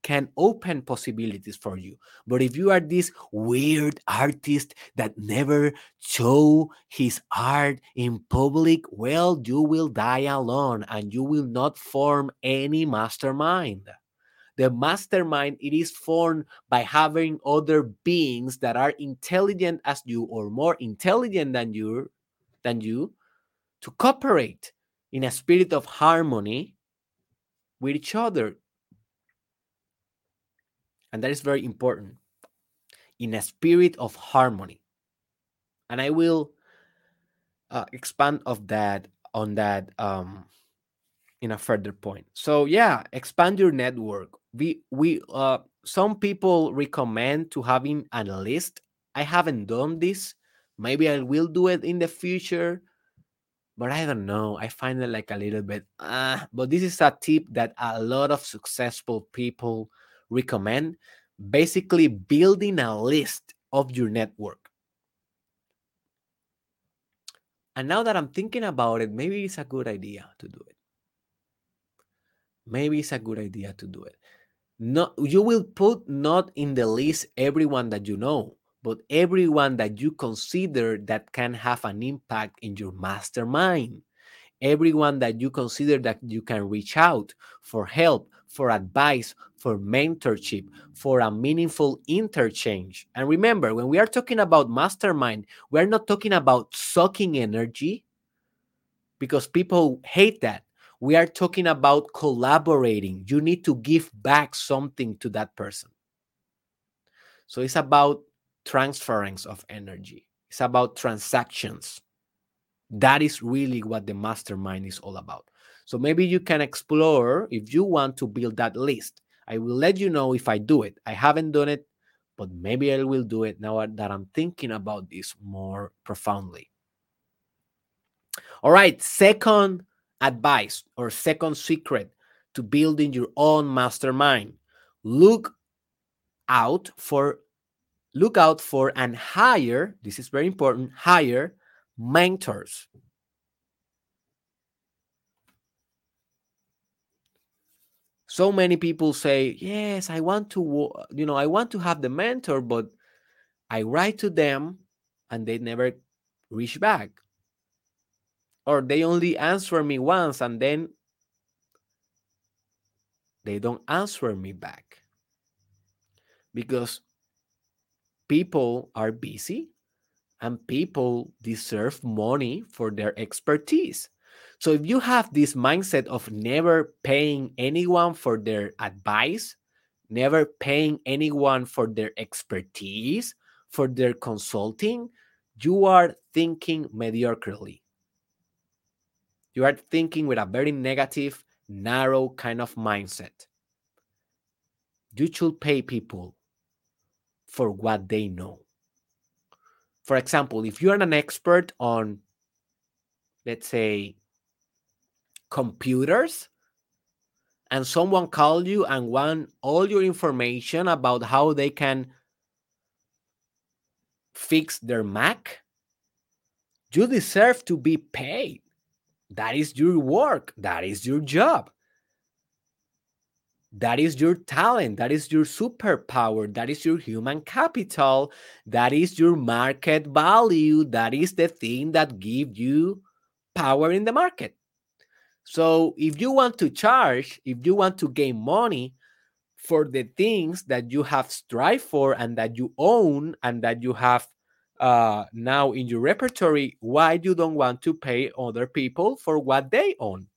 can open possibilities for you. But if you are this weird artist that never show his art in public, well, you will die alone and you will not form any mastermind. The mastermind it is formed by having other beings that are intelligent as you or more intelligent than you than you to cooperate in a spirit of harmony with each other and that is very important. In a spirit of harmony. And i will uh, expand of that on that um in a further point. So yeah expand your network. We we uh some people recommend to having a list. I haven't done this. Maybe i will do it in the future. But i don't know. I find it like a little bit uh, but this is a tip that a lot of successful people recommend basically building a list of your network. And now that I'm thinking about it, maybe it's a good idea to do it. Maybe it's a good idea to do it. No, you will put not in the list everyone that you know, but everyone that you consider that can have an impact in your mastermind everyone that you consider that you can reach out for help, for advice, for mentorship, for a meaningful interchange. And remember, when we are talking about mastermind, we're not talking about sucking energy because people hate that. We are talking about collaborating. You need to give back something to that person. So it's about transference of energy, it's about transactions. That is really what the mastermind is all about. So maybe you can explore if you want to build that list. I will let you know if I do it. I haven't done it, but maybe I will do it now that I'm thinking about this more profoundly. All right, second advice or second secret to building your own mastermind. Look out for look out for and hire, this is very important, hire mentors. So many people say, "Yes, I want to, you know, I want to have the mentor, but I write to them and they never reach back. Or they only answer me once and then they don't answer me back. Because people are busy and people deserve money for their expertise. So if you have this mindset of never paying anyone for their advice, never paying anyone for their expertise, for their consulting, you are thinking mediocrely. You are thinking with a very negative, narrow kind of mindset. You should pay people for what they know. For example, if you're an expert on, let's say, computers, and someone call you and want all your information about how they can fix their Mac, you deserve to be paid. That is your work. That is your job. That is your talent. That is your superpower. That is your human capital. That is your market value. That is the thing that gives you power in the market. So if you want to charge, if you want to gain money for the things that you have strive for and that you own and that you have uh, now in your repertory, why you don't want to pay other people for what they own?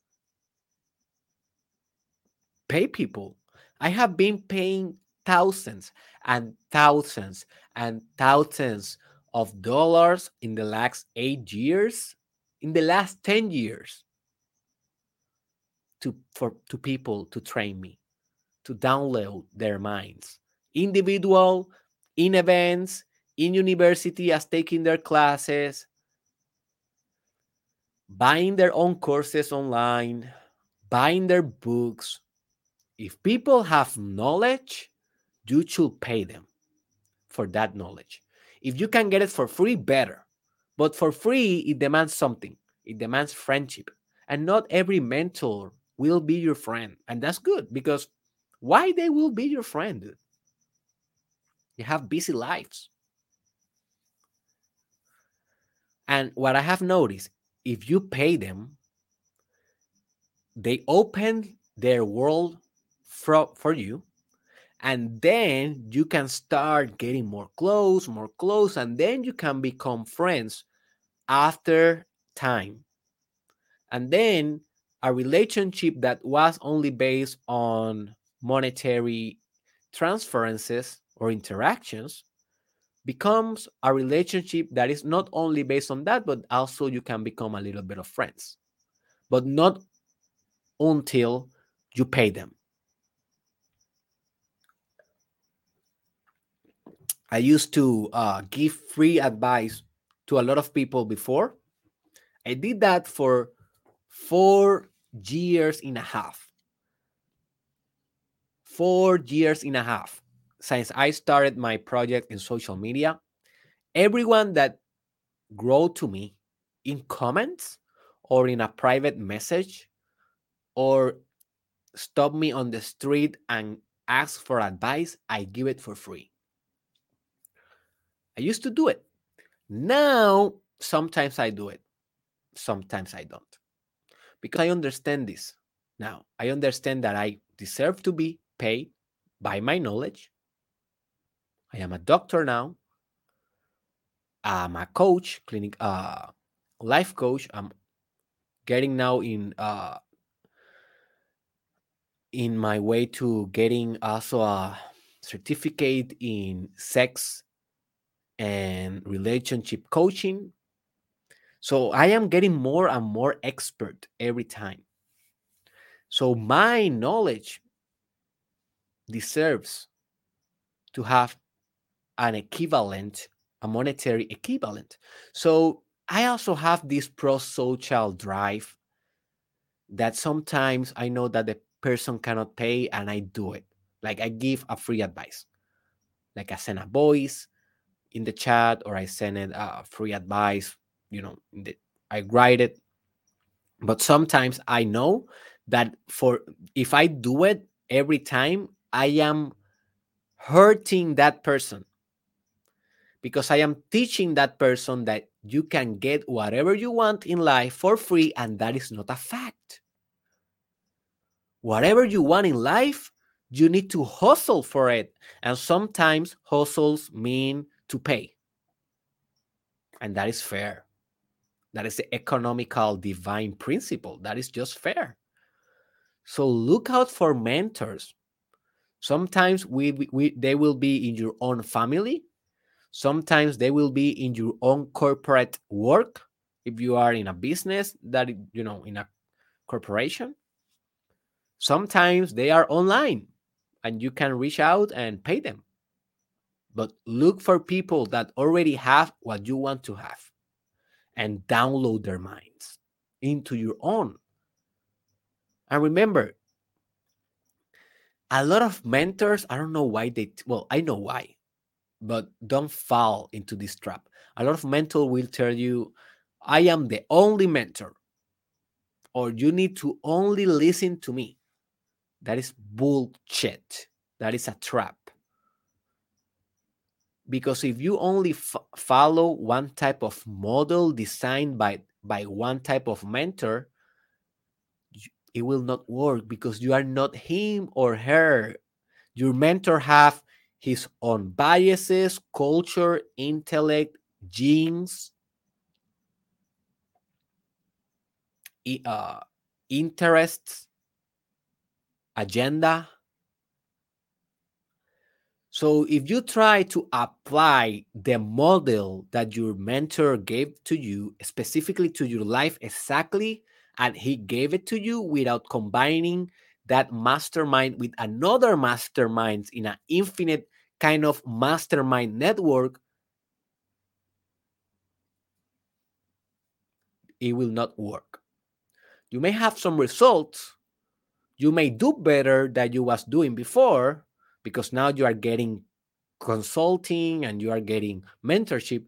Pay people. I have been paying thousands and thousands and thousands of dollars in the last eight years, in the last 10 years to for to people to train me to download their minds. Individual in events in university as taking their classes buying their own courses online buying their books. If people have knowledge you should pay them for that knowledge. If you can get it for free better. But for free it demands something. It demands friendship. And not every mentor will be your friend. And that's good because why they will be your friend? You have busy lives. And what I have noticed, if you pay them, they open their world for, for you. And then you can start getting more close, more close, and then you can become friends after time. And then a relationship that was only based on monetary transferences or interactions becomes a relationship that is not only based on that, but also you can become a little bit of friends, but not until you pay them. I used to uh, give free advice to a lot of people before. I did that for four years and a half. Four years and a half since I started my project in social media. Everyone that wrote to me in comments or in a private message or stop me on the street and ask for advice, I give it for free. I used to do it. Now, sometimes I do it, sometimes I don't because I understand this now. I understand that I deserve to be paid by my knowledge. I am a doctor now. I'm a coach, clinic, uh, life coach. I'm getting now in uh, in my way to getting also a certificate in sex and relationship coaching so I am getting more and more expert every time. So my knowledge deserves to have an equivalent, a monetary equivalent. So I also have this pro social drive that sometimes I know that the person cannot pay and I do it. Like I give a free advice. Like I send a voice in the chat or I send it a free advice you know i write it. But sometimes i know that for if i do it every time i am hurting that person. Because i am teaching that person that you can get whatever you want in life for free and that is not a fact. Whatever you want in life you need to hustle for it. And sometimes hustles mean to pay. And that is fair that is the economical divine principle. That is just fair. So look out for mentors. Sometimes we, we they will be in your own family. Sometimes they will be in your own corporate work if you are in a business that you know in a corporation. Sometimes they are online and you can reach out and pay them. But look for people that already have what you want to have and download their minds into your own. And remember, a lot of mentors, I don't know why they, well, I know why, but don't fall into this trap. A lot of mentors will tell you, I am the only mentor, or you need to only listen to me. That is bullshit. That is a trap. Because if you only follow one type of model designed by, by one type of mentor, it will not work because you are not him or her. Your mentor have his own biases, culture, intellect, genes, uh, interests, agenda. So if you try to apply the model that your mentor gave to you specifically to your life exactly, and he gave it to you without combining that mastermind with another mastermind in an infinite kind of mastermind network, it will not work. You may have some results. You may do better than you was doing before because now you are getting consulting and you are getting mentorship.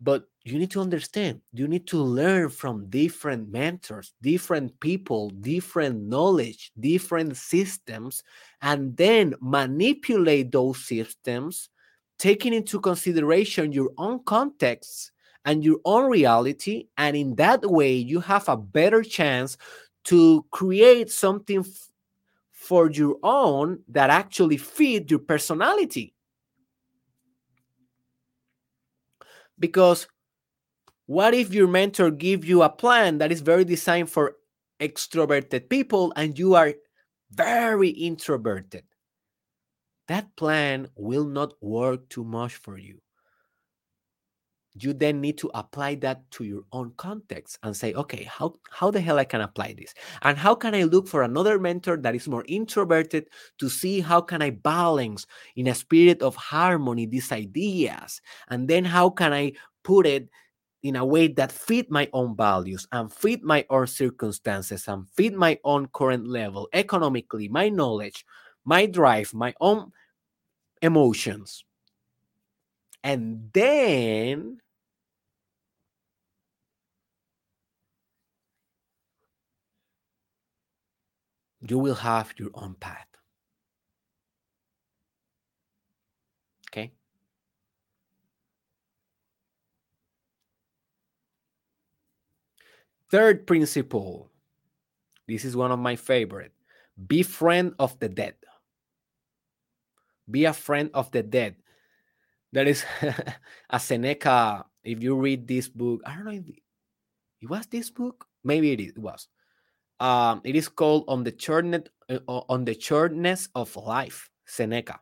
But you need to understand, you need to learn from different mentors, different people, different knowledge, different systems, and then manipulate those systems, taking into consideration your own context and your own reality. And in that way, you have a better chance to create something for your own that actually fit your personality. Because what if your mentor give you a plan that is very designed for extroverted people and you are very introverted? That plan will not work too much for you you then need to apply that to your own context and say okay how how the hell i can apply this? And how can i look for another mentor that is more introverted to see how can i balance in a spirit of harmony these ideas? And then how can i put it in a way that fit my own values and fit my own circumstances and fit my own current level economically my knowledge my drive my own emotions? And then you will have your own path. Okay? Third principle. This is one of my favorite. Be friend of the dead. Be a friend of the dead. That is a Seneca. If you read this book, I don't know if it was this book. Maybe it was. Um, it is called on the shortness uh, on the of life, Seneca.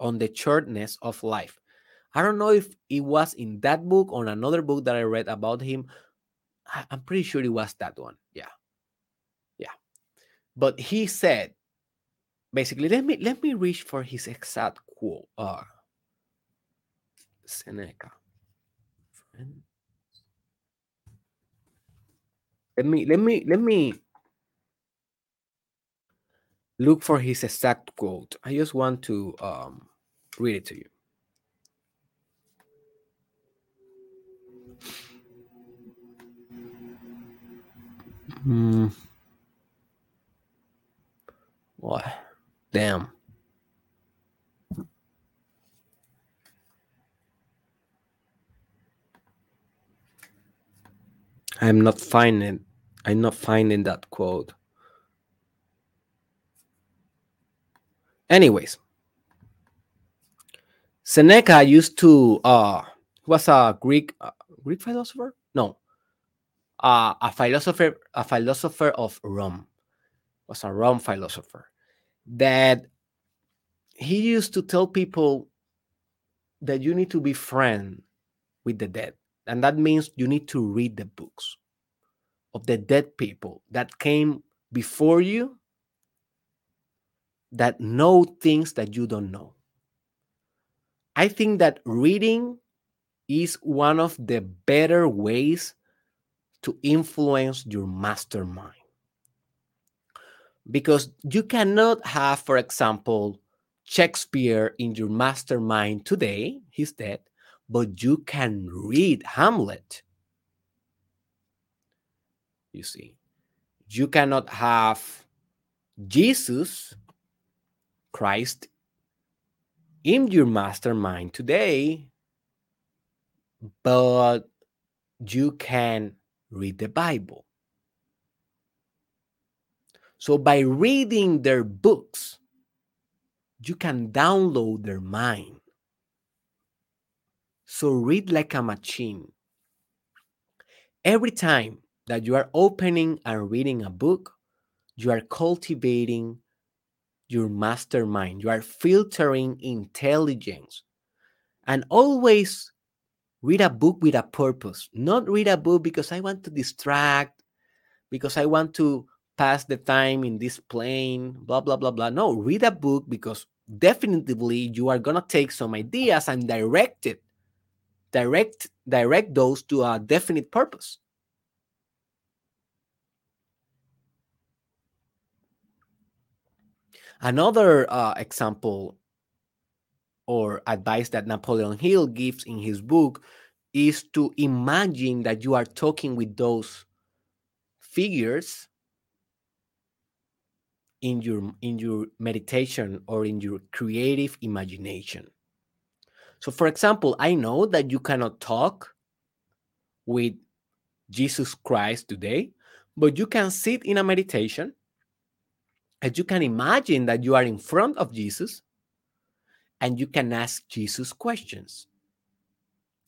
On the shortness of life. I don't know if it was in that book or another book that I read about him. I'm pretty sure it was that one. Yeah. Yeah. But he said basically let me let me reach for his exact quote. Uh Seneca. Friend Let me let me let me look for his exact quote. I just want to um, read it to you. Hmm. What? Damn. I'm not finding I'm not finding that quote. Anyways, Seneca used to uh was a Greek uh, Greek philosopher? No. Uh, a philosopher a philosopher of Rome. Was a Rome philosopher that he used to tell people that you need to be friend with the dead. And that means you need to read the books of the dead people that came before you that know things that you don't know. I think that reading is one of the better ways to influence your mastermind. Because you cannot have, for example, Shakespeare in your mastermind today, he's dead, but you can read Hamlet. You see, you cannot have Jesus, Christ, in your mastermind today, but you can read the Bible. So by reading their books, you can download their mind. So read like a machine. Every time that you are opening and reading a book, you are cultivating your mastermind. You are filtering intelligence. And always read a book with a purpose. Not read a book because I want to distract, because I want to pass the time in this plane, blah, blah, blah, blah. No, read a book because definitely you are going to take some ideas and direct it, direct, direct those to a definite purpose. Another uh, example or advice that Napoleon Hill gives in his book is to imagine that you are talking with those figures in your in your meditation or in your creative imagination. So for example i know that you cannot talk with jesus christ today but you can sit in a meditation and you can imagine that you are in front of jesus and you can ask jesus questions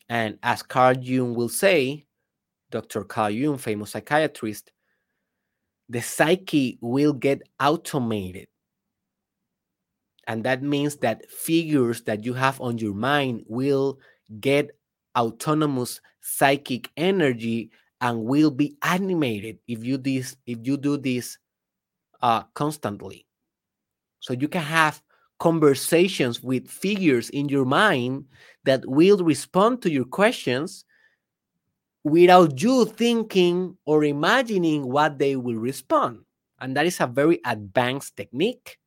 and as carl jung will say dr carl jung famous psychiatrist the psyche will get automated. And that means that figures that you have on your mind will get autonomous psychic energy and will be animated if you this if you do this uh, constantly. So you can have conversations with figures in your mind that will respond to your questions without you thinking or imagining what they will respond. And that is a very advanced technique.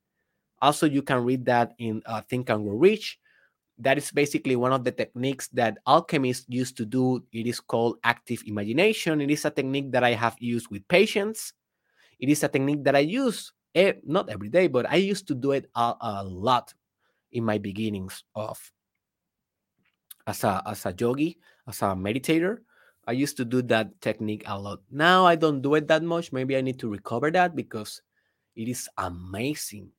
Also, you can read that in uh, Think and Grow Rich. That is basically one of the techniques that alchemists used to do. It is called active imagination. It is a technique that I have used with patients. It is a technique that I use eh, not every day, but I used to do it a, a lot in my beginnings of as a as a yogi, as a meditator I used to do that technique a lot. Now I don't do it that much. Maybe I need to recover that because it is amazing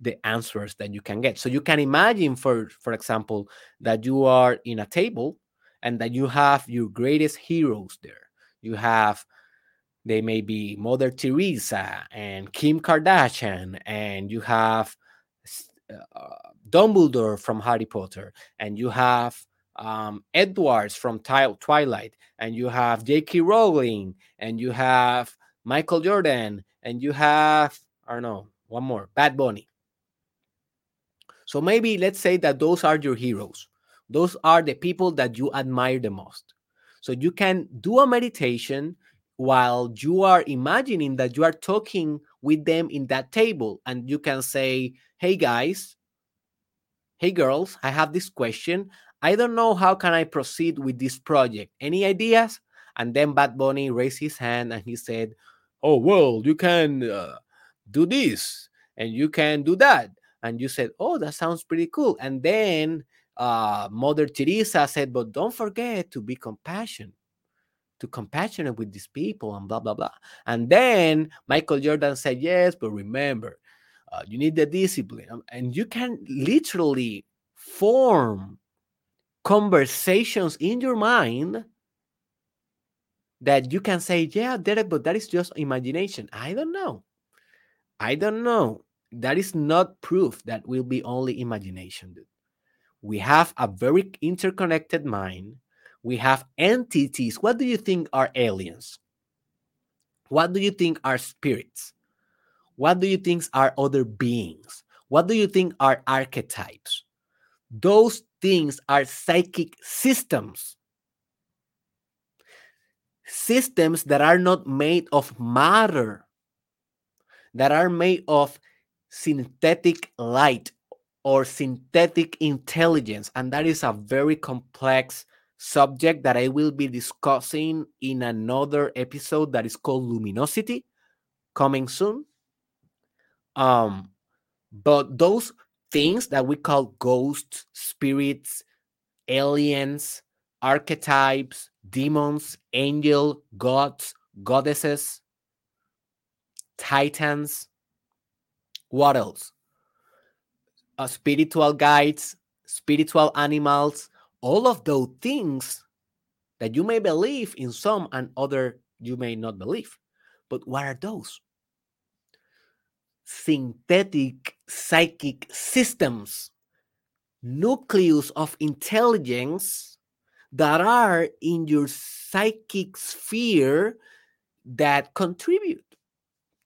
the answers that you can get. So you can imagine, for for example, that you are in a table and that you have your greatest heroes there. You have they may be Mother Teresa and Kim Kardashian, and you have uh, Dumbledore from Harry Potter, and you have um, Edwards from Twilight, and you have J.K. Rowling, and you have Michael Jordan, and you have, I don't know, one more, Bad Bunny. So maybe let's say that those are your heroes. Those are the people that you admire the most. So you can do a meditation while you are imagining that you are talking with them in that table. And you can say, hey guys, hey girls, I have this question. I don't know how can I proceed with this project. Any ideas? And then Bad Bunny raised his hand and he said, "Oh well, you can uh, do this and you can do that." And you said, "Oh, that sounds pretty cool." And then uh, Mother Teresa said, "But don't forget to be compassionate." To compassionate with these people and blah blah blah. And then Michael Jordan said, "Yes, but remember, uh, you need the discipline." And you can literally form conversations in your mind that you can say, yeah, Derek, but that is just imagination. I don't know. I don't know. That is not proof that will be only imagination, dude. we have a very interconnected mind. We have entities. What do you think are aliens? What do you think are spirits? What do you think are other beings? What do you think are archetypes? Those things are psychic systems. Systems that are not made of matter, that are made of synthetic light or synthetic intelligence. And that is a very complex subject that I will be discussing in another episode that is called Luminosity, coming soon. Um, but those things that we call ghosts, spirits, aliens, archetypes, demons, angel, gods, goddesses, titans. What else? Uh, spiritual guides, spiritual animals, all of those things that you may believe in some and other you may not believe. But what are those? Synthetic psychic systems, nucleus of intelligence that are in your psychic sphere that contribute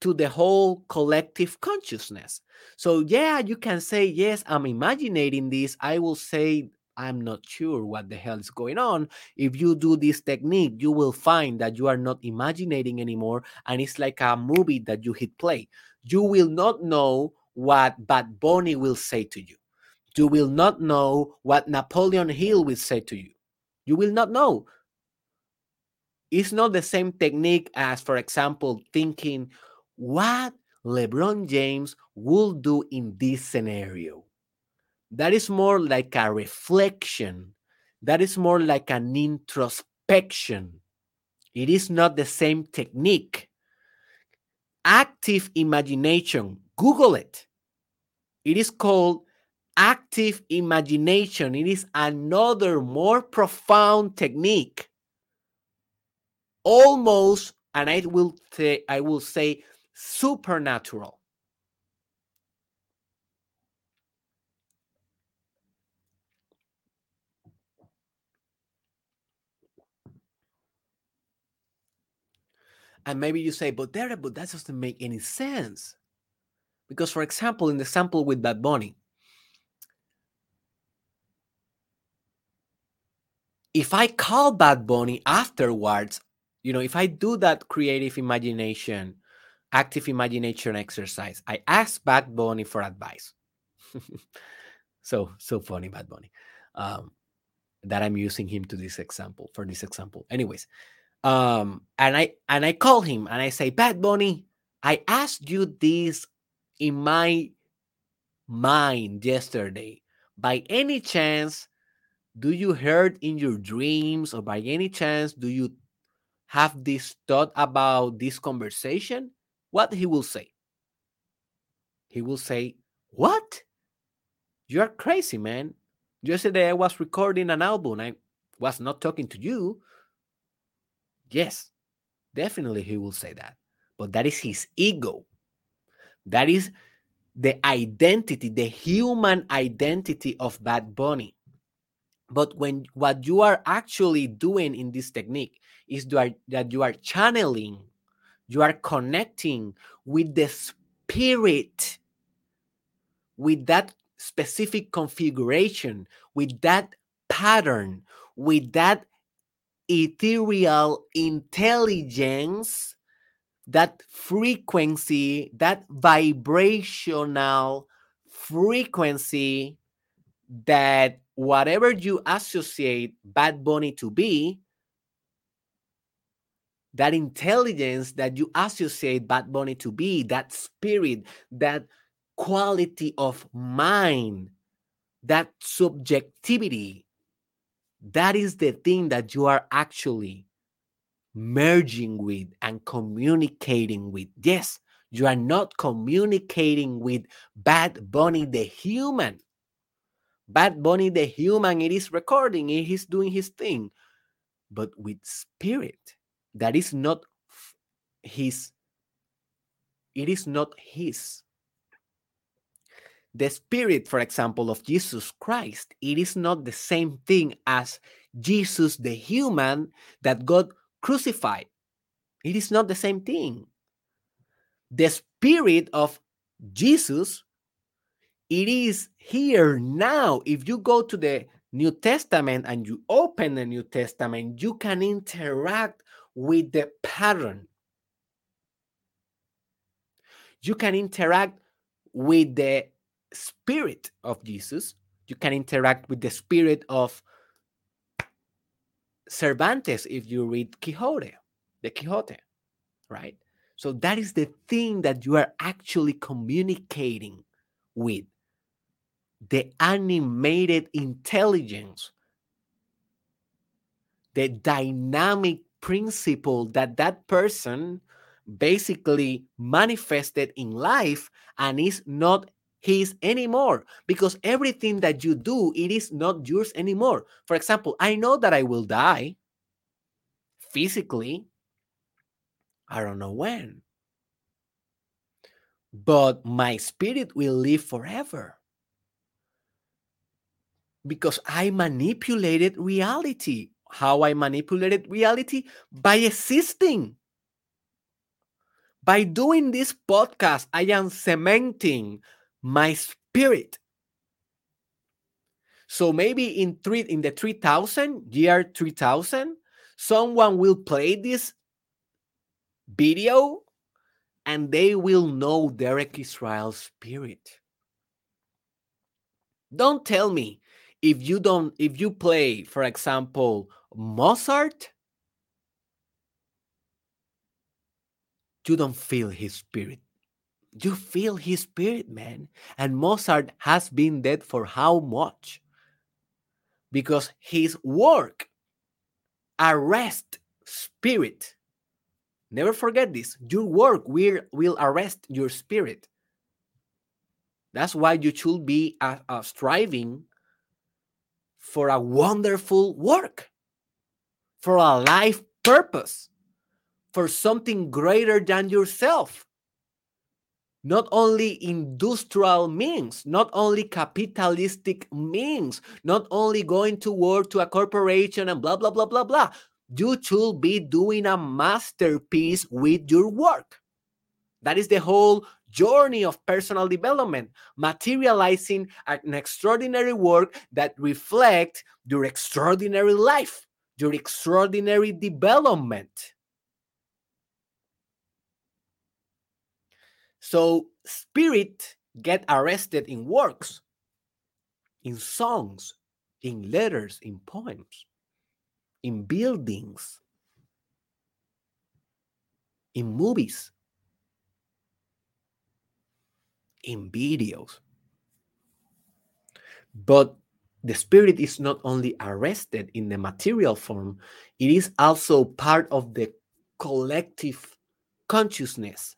to the whole collective consciousness. So, yeah, you can say, Yes, I'm imagining this. I will say I'm not sure what the hell is going on. If you do this technique, you will find that you are not imagining anymore. And it's like a movie that you hit play. You will not know what Bad Bunny will say to you. You will not know what Napoleon Hill will say to you. You will not know. It's not the same technique as, for example, thinking what LeBron James will do in this scenario that is more like a reflection. That is more like an introspection. It is not the same technique. Active imagination, Google it. It is called active imagination. It is another more profound technique. Almost, and I will say, I will say supernatural. And maybe you say, but there, but that doesn't make any sense. Because, for example, in the sample with Bad Bunny, if I call Bad Bunny afterwards, you know, if I do that creative imagination, active imagination exercise, I ask Bad Bunny for advice. so, so funny, Bad Bunny. Um, that I'm using him to this example for this example. Anyways, um, and I and I call him and I say, Bad Bunny, I asked you this in my mind yesterday. By any chance, do you heard in your dreams, or by any chance, do you have this thought about this conversation? What he will say? He will say, What? You're crazy, man. Yesterday I was recording an album. I was not talking to you. Yes, definitely he will say that. But that is his ego. That is the identity, the human identity of Bad Bunny. But when what you are actually doing in this technique is that you are channeling, you are connecting with the spirit, with that specific configuration, with that pattern, with that ethereal intelligence, that frequency, that vibrational frequency that whatever you associate Bad Bunny to be, that intelligence that you associate Bad Bunny to be, that spirit, that quality of mind, that subjectivity, that is the thing that you are actually merging with and communicating with. Yes, you are not communicating with Bad Bunny the human. Bad Bunny the human, it is recording, it is doing his thing, but with spirit. That is not his, it is not his. The spirit, for example, of Jesus Christ, it is not the same thing as Jesus, the human that God crucified. It is not the same thing. The spirit of Jesus, it is here now. If you go to the New Testament and you open the New Testament, you can interact with the pattern. You can interact with the spirit of Jesus. You can interact with the spirit of Cervantes if you read Quixote, the Quixote, right? So that is the thing that you are actually communicating with the animated intelligence, the dynamic principle that that person basically manifested in life and is not his anymore because everything that you do it is not yours anymore. For example i know that i will die physically. I don't know when. But my spirit will live forever. Because i manipulated reality. How i manipulated reality? By existing. By doing this podcast i am cementing my spirit. So maybe in three in the 3000 year 3000 someone will play this video and they will know Derek Israel's spirit. Don't tell me if you don't if you play for example Mozart you don't feel his spirit you feel his spirit, man. And Mozart has been dead for how much? Because his work arrest spirit. Never forget this. Your work will, will arrest your spirit. That's why you should be uh, uh, striving for a wonderful work, for a life purpose, for something greater than yourself not only industrial means, not only capitalistic means, not only going to work to a corporation and blah, blah, blah, blah, blah. You should be doing a masterpiece with your work. That is the whole journey of personal development, materializing an extraordinary work that reflect your extraordinary life, your extraordinary development. So spirit get arrested in works, in songs, in letters, in poems, in buildings, in movies, in videos. But the spirit is not only arrested in the material form, it is also part of the collective consciousness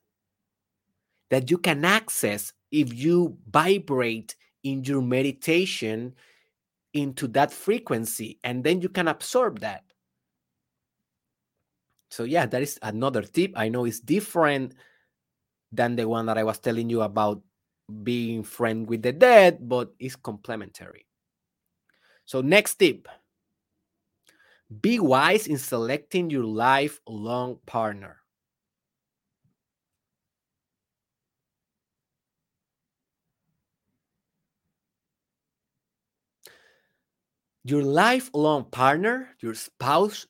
that you can access if you vibrate in your meditation into that frequency and then you can absorb that. So yeah that is another tip. I know it's different than the one that i was telling you about being friend with the dead but it's complementary. So next tip. Be wise in selecting your lifelong partner your lifelong partner, your spouse,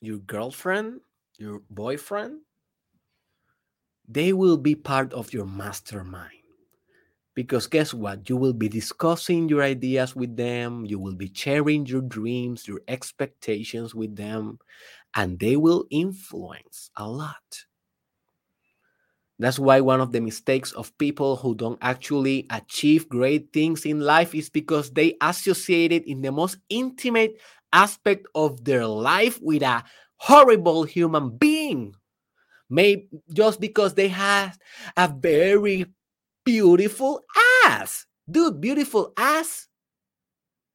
your girlfriend, your boyfriend, they will be part of your mastermind. Because guess what? You will be discussing your ideas with them, you will be sharing your dreams, your expectations with them, and they will influence a lot. That's why one of the mistakes of people who don't actually achieve great things in life is because they associate it in the most intimate aspect of their life with a horrible human being. Maybe just because they have a very beautiful ass. Dude, beautiful ass.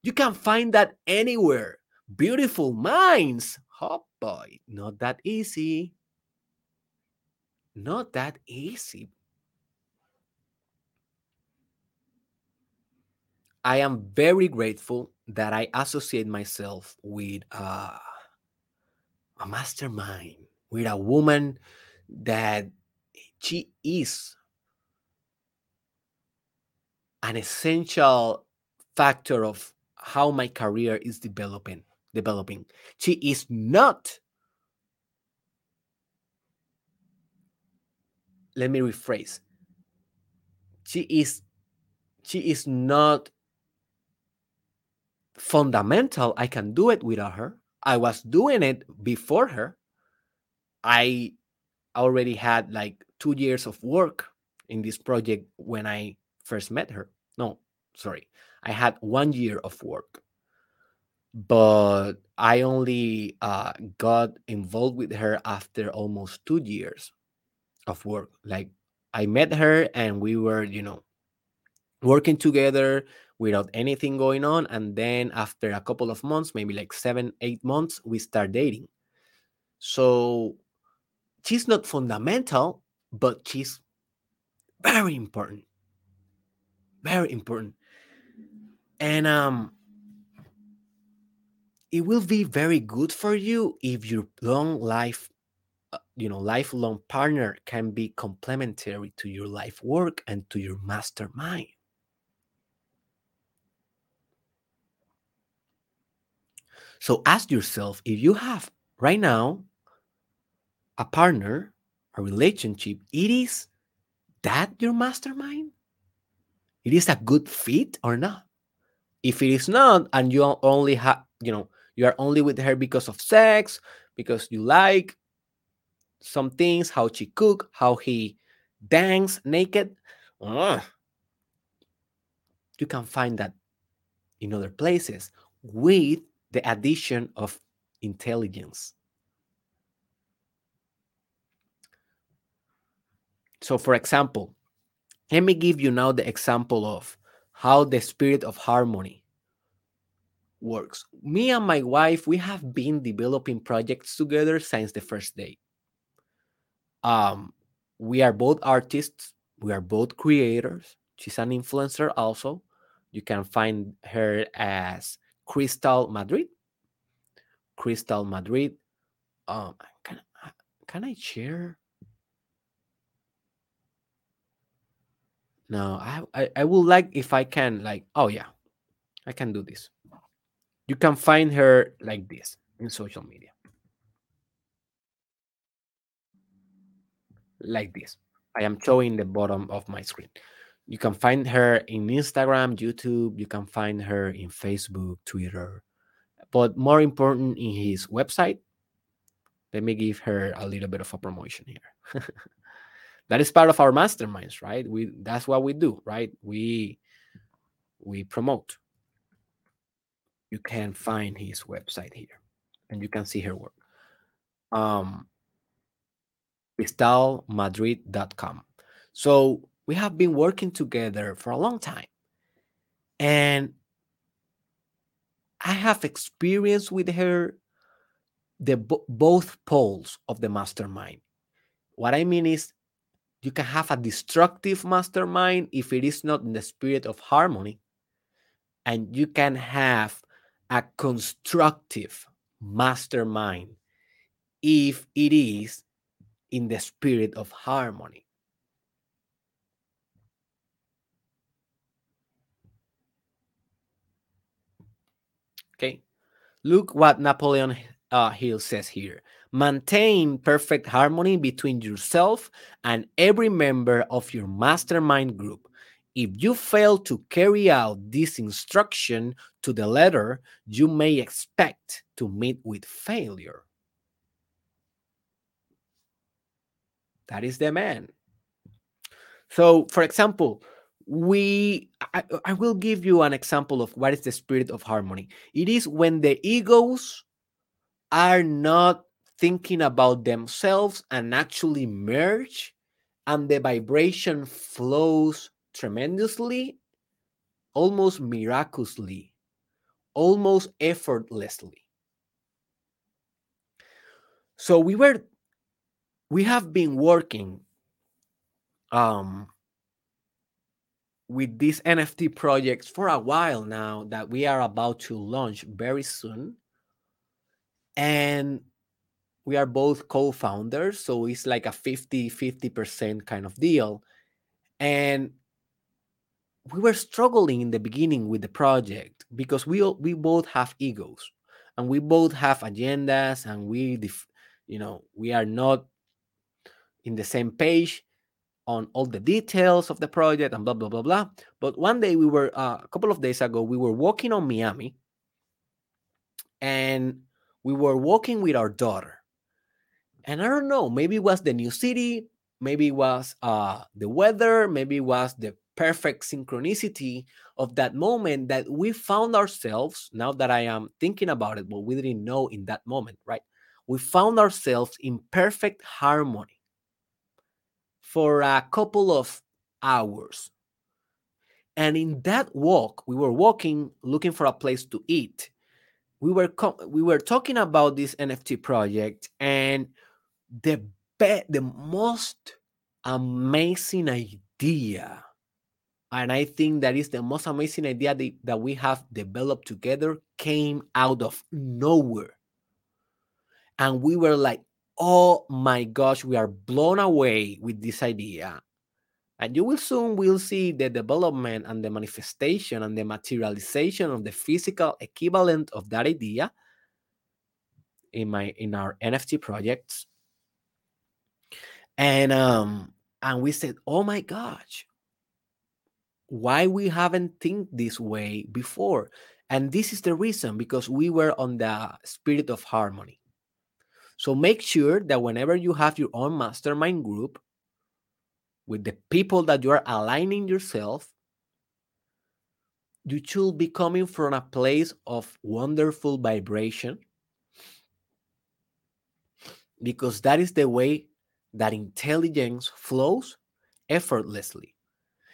You can find that anywhere. Beautiful minds. Oh boy, not that easy not that easy. I am very grateful that I associate myself with uh, a mastermind, with a woman that she is an essential factor of how my career is developing developing she is not let me rephrase. She is she is not fundamental. I can do it without her. I was doing it before her. I already had like two years of work in this project when i first met her. No sorry. I had one year of work. But i only uh, got involved with her after almost two years of work. Like i met her and we were you know working together without anything going on and then after a couple of months maybe like seven eight months we start dating. So she's not fundamental but she's very important. Very important. And um it will be very good for you if your long life Uh, you know lifelong partner can be complementary to your life work and to your mastermind. So ask yourself if you have right now a partner a relationship it is that your mastermind? It is a good fit or not? If it is not and you only have you know you are only with her because of sex because you like some things how she cook how he dance naked uh, you can find that in other places with the addition of intelligence so for example let me give you now the example of how the spirit of harmony works. Me and my wife, we have been developing projects together since the first day. Um, we are both artists, we are both creators. She's an influencer also. You can find her as Crystal Madrid. Crystal Madrid. Um, can, can I share No, I, I I would like if I can like oh yeah, I can do this. You can find her like this in social media. Like this. I am showing the bottom of my screen. You can find her in Instagram, YouTube, you can find her in Facebook, Twitter. But more important in his website. Let me give her a little bit of a promotion here. that is part of our masterminds right we that's what we do right we we promote you can find his website here and you can see her work um cristalmadrid.com so we have been working together for a long time. And i have experience with her the both poles of the mastermind. What i mean is you can have a destructive mastermind if it is not in the spirit of harmony and you can have a constructive mastermind if it is in the spirit of harmony okay look what napoleon uh, hill says here Maintain perfect harmony between yourself and every member of your mastermind group. If you fail to carry out this instruction to the letter, you may expect to meet with failure. That is the man. So, for example, we I, I, will give you an example of what is the spirit of harmony. It is when the egos are not thinking about themselves and actually merge and the vibration flows tremendously almost miraculously almost effortlessly so we were we have been working um with these NFT projects for a while now that we are about to launch very soon. And we are both co-founders, so it's like a 50 50% kind of deal. And we were struggling in the beginning with the project because we we both have egos and we both have agendas and we you know we are not in the same page on all the details of the project and blah blah blah blah. But one day we were uh, a couple of days ago we were walking on miami and we were walking with our daughter. And i don't know maybe it was the new city maybe it was uh, the weather maybe it was the perfect synchronicity of that moment that we found ourselves now that i am thinking about it but we didn't know in that moment right? We found ourselves in perfect harmony for a couple of hours and in that walk we were walking looking for a place to eat we were we were talking about this nft project and the be- the most amazing idea and I think that is the most amazing idea that, that we have developed together came out of nowhere. And we were like, oh my gosh, we are blown away with this idea. And you will soon will see the development and the manifestation and the materialization of the physical equivalent of that idea in my in our NFT projects. And um and we said, oh my gosh, why we haven't think this way before and this is the reason because we were on the spirit of harmony so make sure that whenever you have your own mastermind group with the people that you are aligning yourself you should be coming from a place of wonderful vibration. Because that is the way that intelligence flows effortlessly.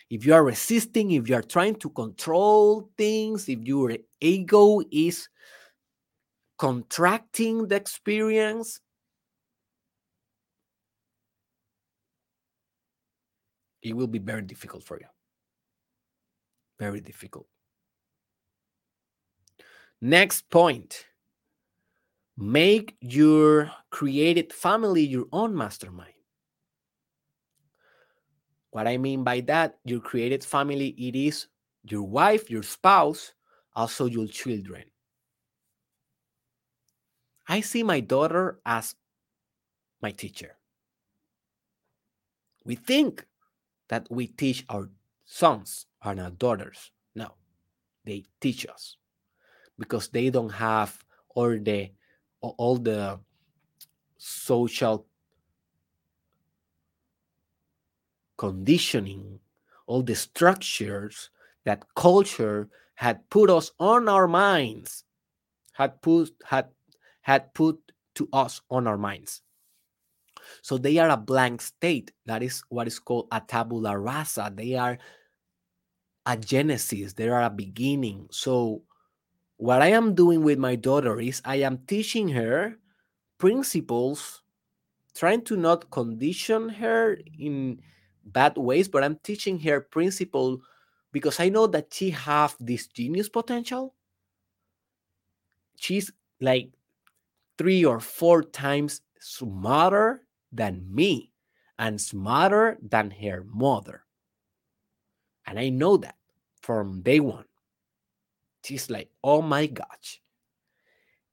If you are resisting, if you are trying to control things, if your ego is contracting the experience, it will be very difficult for you. Very difficult. Next point make your created family your own mastermind. What I mean by that, your created family, it is your wife, your spouse, also your children. I see my daughter as my teacher. We think that we teach our sons and our daughters. No, they teach us because they don't have all the all the social conditioning, all the structures that culture had put us on our minds, had put had had put to us on our minds. So they are a blank state. That is what is called a tabula rasa. They are a genesis. They are a beginning. So what I am doing with my daughter is I am teaching her principles, trying to not condition her in bad ways, but I'm teaching her principle because I know that she have this genius potential. She's like three or four times smarter than me and smarter than her mother. And I know that from day one. She's like, oh my gosh.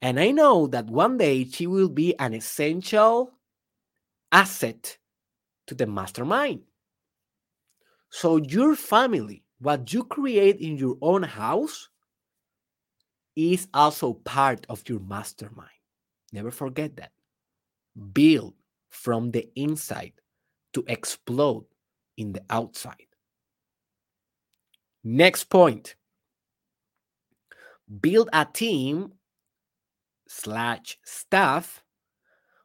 And I know that one day she will be an essential asset to the mastermind. So, your family, what you create in your own house, is also part of your mastermind. Never forget that. Build from the inside to explode in the outside. Next point build a team slash staff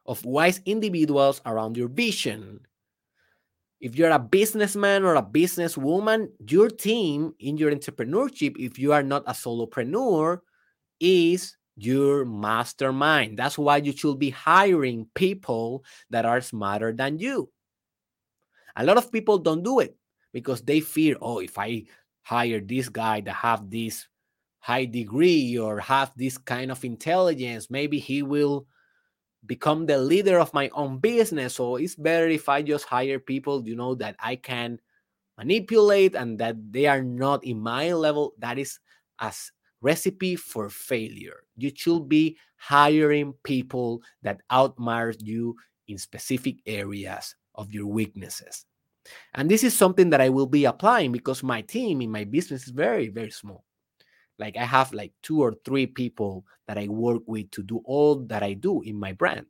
of wise individuals around your vision if you're a businessman or a businesswoman, your team in your entrepreneurship, if you are not a solopreneur, is your mastermind. That's why you should be hiring people that are smarter than you. A lot of people don't do it because they fear, oh, if I hire this guy that have this high degree or have this kind of intelligence, maybe he will become the leader of my own business. So it's better if I just hire people, you know, that I can manipulate and that they are not in my level. That is as recipe for failure. You should be hiring people that outmire you in specific areas of your weaknesses. And this is something that I will be applying because my team in my business is very, very small. Like I have like two or three people that I work with to do all that I do in my brand.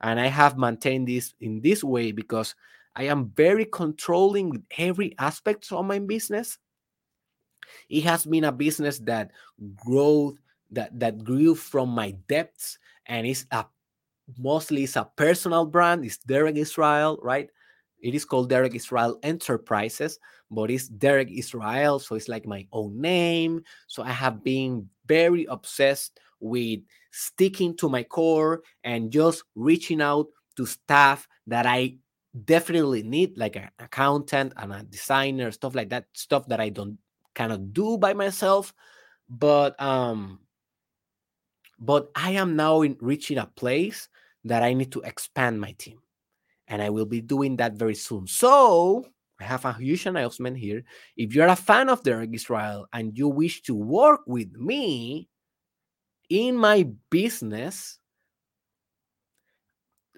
And I have maintained this in this way because I am very controlling with every aspect of my business. It has been a business that growth that that grew from my depths and it's a mostly it's a personal brand. It's Derek Israel, right? It is called Derek Israel Enterprises, but it's Derek Israel. So it's like my own name. So I have been very obsessed with sticking to my core and just reaching out to staff that I definitely need, like an accountant and a designer, stuff like that, stuff that I don't of do by myself. But um, but I am now in reaching a place that I need to expand my team and I will be doing that very soon. So I have a huge announcement here. If you're a fan of Derek Israel and you wish to work with me in my business,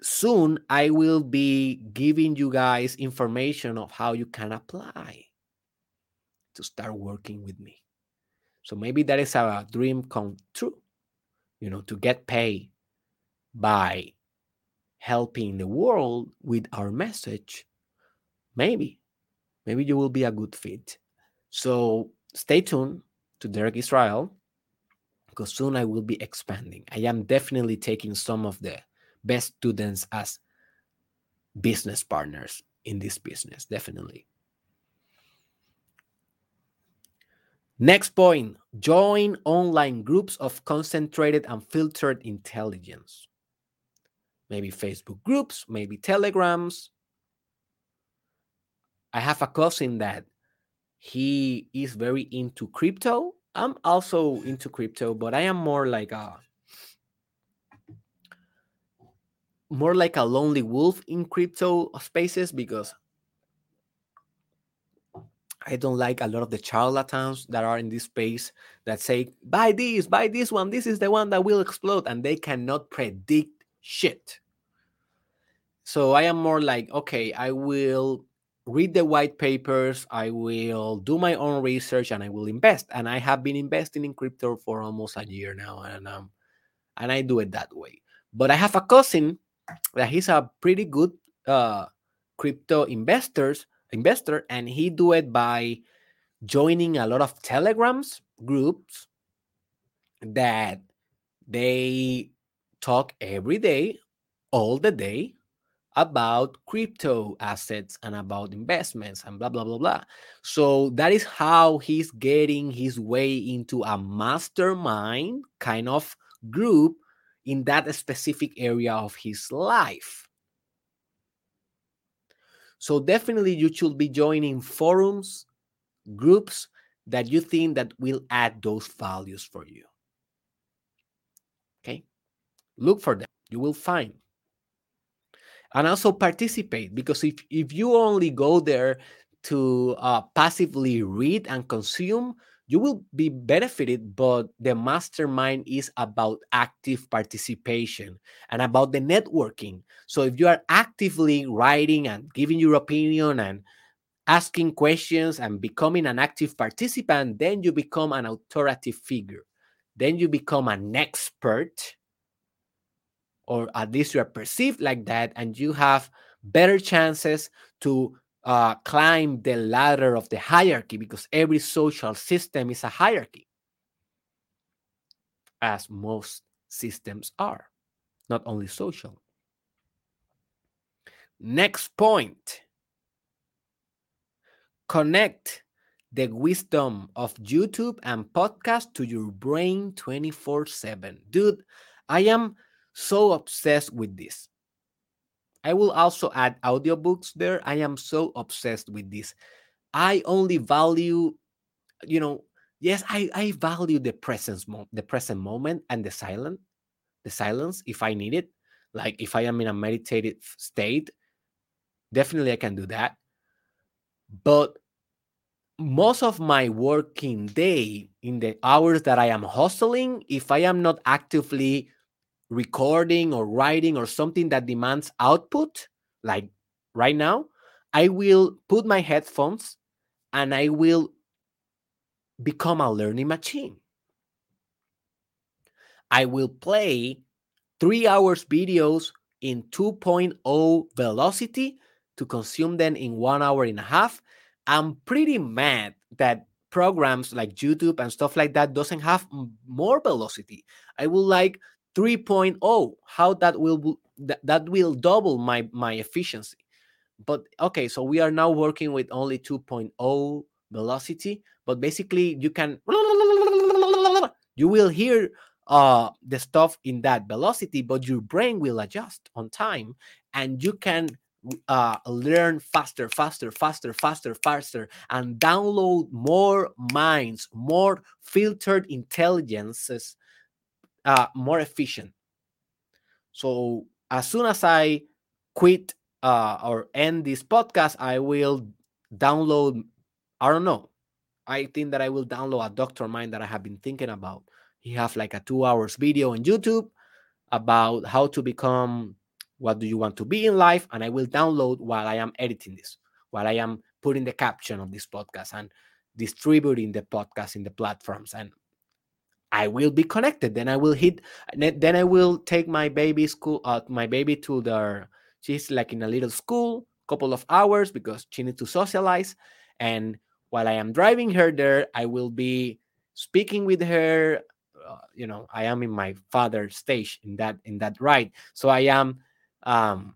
soon I will be giving you guys information of how you can apply to start working with me. So maybe that is a dream come true, you know, to get paid by helping the world with our message, maybe, maybe you will be a good fit. So stay tuned to Derek Israel because soon I will be expanding. I am definitely taking some of the best students as business partners in this business, definitely. Next point join online groups of concentrated and filtered intelligence maybe Facebook groups, maybe telegrams. I have a cousin that he is very into crypto. I'm also into crypto, but I am more like a more like a lonely wolf in crypto spaces because I don't like a lot of the charlatans that are in this space that say, buy this, buy this one, this is the one that will explode, and they cannot predict shit. So I am more like, okay, I will read the white papers, I will do my own research, and I will invest. And I have been investing in crypto for almost a year now, and um, and I do it that way. But I have a cousin that he's a pretty good uh, crypto investors investor, and he do it by joining a lot of telegrams groups that they talk every day, all the day about crypto assets and about investments and blah blah blah blah. So that is how he's getting his way into a mastermind kind of group in that specific area of his life. So definitely you should be joining forums, groups that you think that will add those values for you. Okay? Look for them. You will find. And also participate because if, if you only go there to uh, passively read and consume, you will be benefited, but the mastermind is about active participation and about the networking. So if you are actively writing and giving your opinion and asking questions and becoming an active participant, then you become an authoritative figure. Then you become an expert, or at least you are perceived like that, and you have better chances to uh, climb the ladder of the hierarchy because every social system is a hierarchy, as most systems are, not only social. Next point connect the wisdom of YouTube and podcast to your brain 24 7. Dude, I am so obsessed with this. I will also add audiobooks there. I am so obsessed with this. I only value, you know, yes, I, I value the presence mo- the present moment and the silent, the silence if I need it. Like if I am in a meditative state, definitely I can do that. But most of my working day in the hours that I am hustling, if I am not actively recording or writing or something that demands output, like right now, I will put my headphones and I will become a learning machine. I will play three hours videos in 2.0 velocity to consume them in one hour and a half. I'm pretty mad that programs like YouTube and stuff like that doesn't have more velocity. I would like 3.0 how that will that, will double my my efficiency. But okay so we are now working with only 2.0 velocity but basically you can you will hear uh the stuff in that velocity but your brain will adjust on time and you can uh, learn faster, faster, faster, faster, faster, and download more minds, more filtered intelligences uh, more efficient. So as soon as I quit uh, or end this podcast, I will download. I don't know. I think that I will download a Doctor Mind that I have been thinking about. He have like a two hours video on YouTube about how to become what do you want to be in life, and I will download while I am editing this, while I am putting the caption of this podcast and distributing the podcast in the platforms and I will be connected. Then I will hit. Then I will take my baby school. Uh, my baby to the. She's like in a little school, couple of hours because she needs to socialize. And while I am driving her there, I will be speaking with her. Uh, you know, I am in my father's stage in that in that ride. So I am um,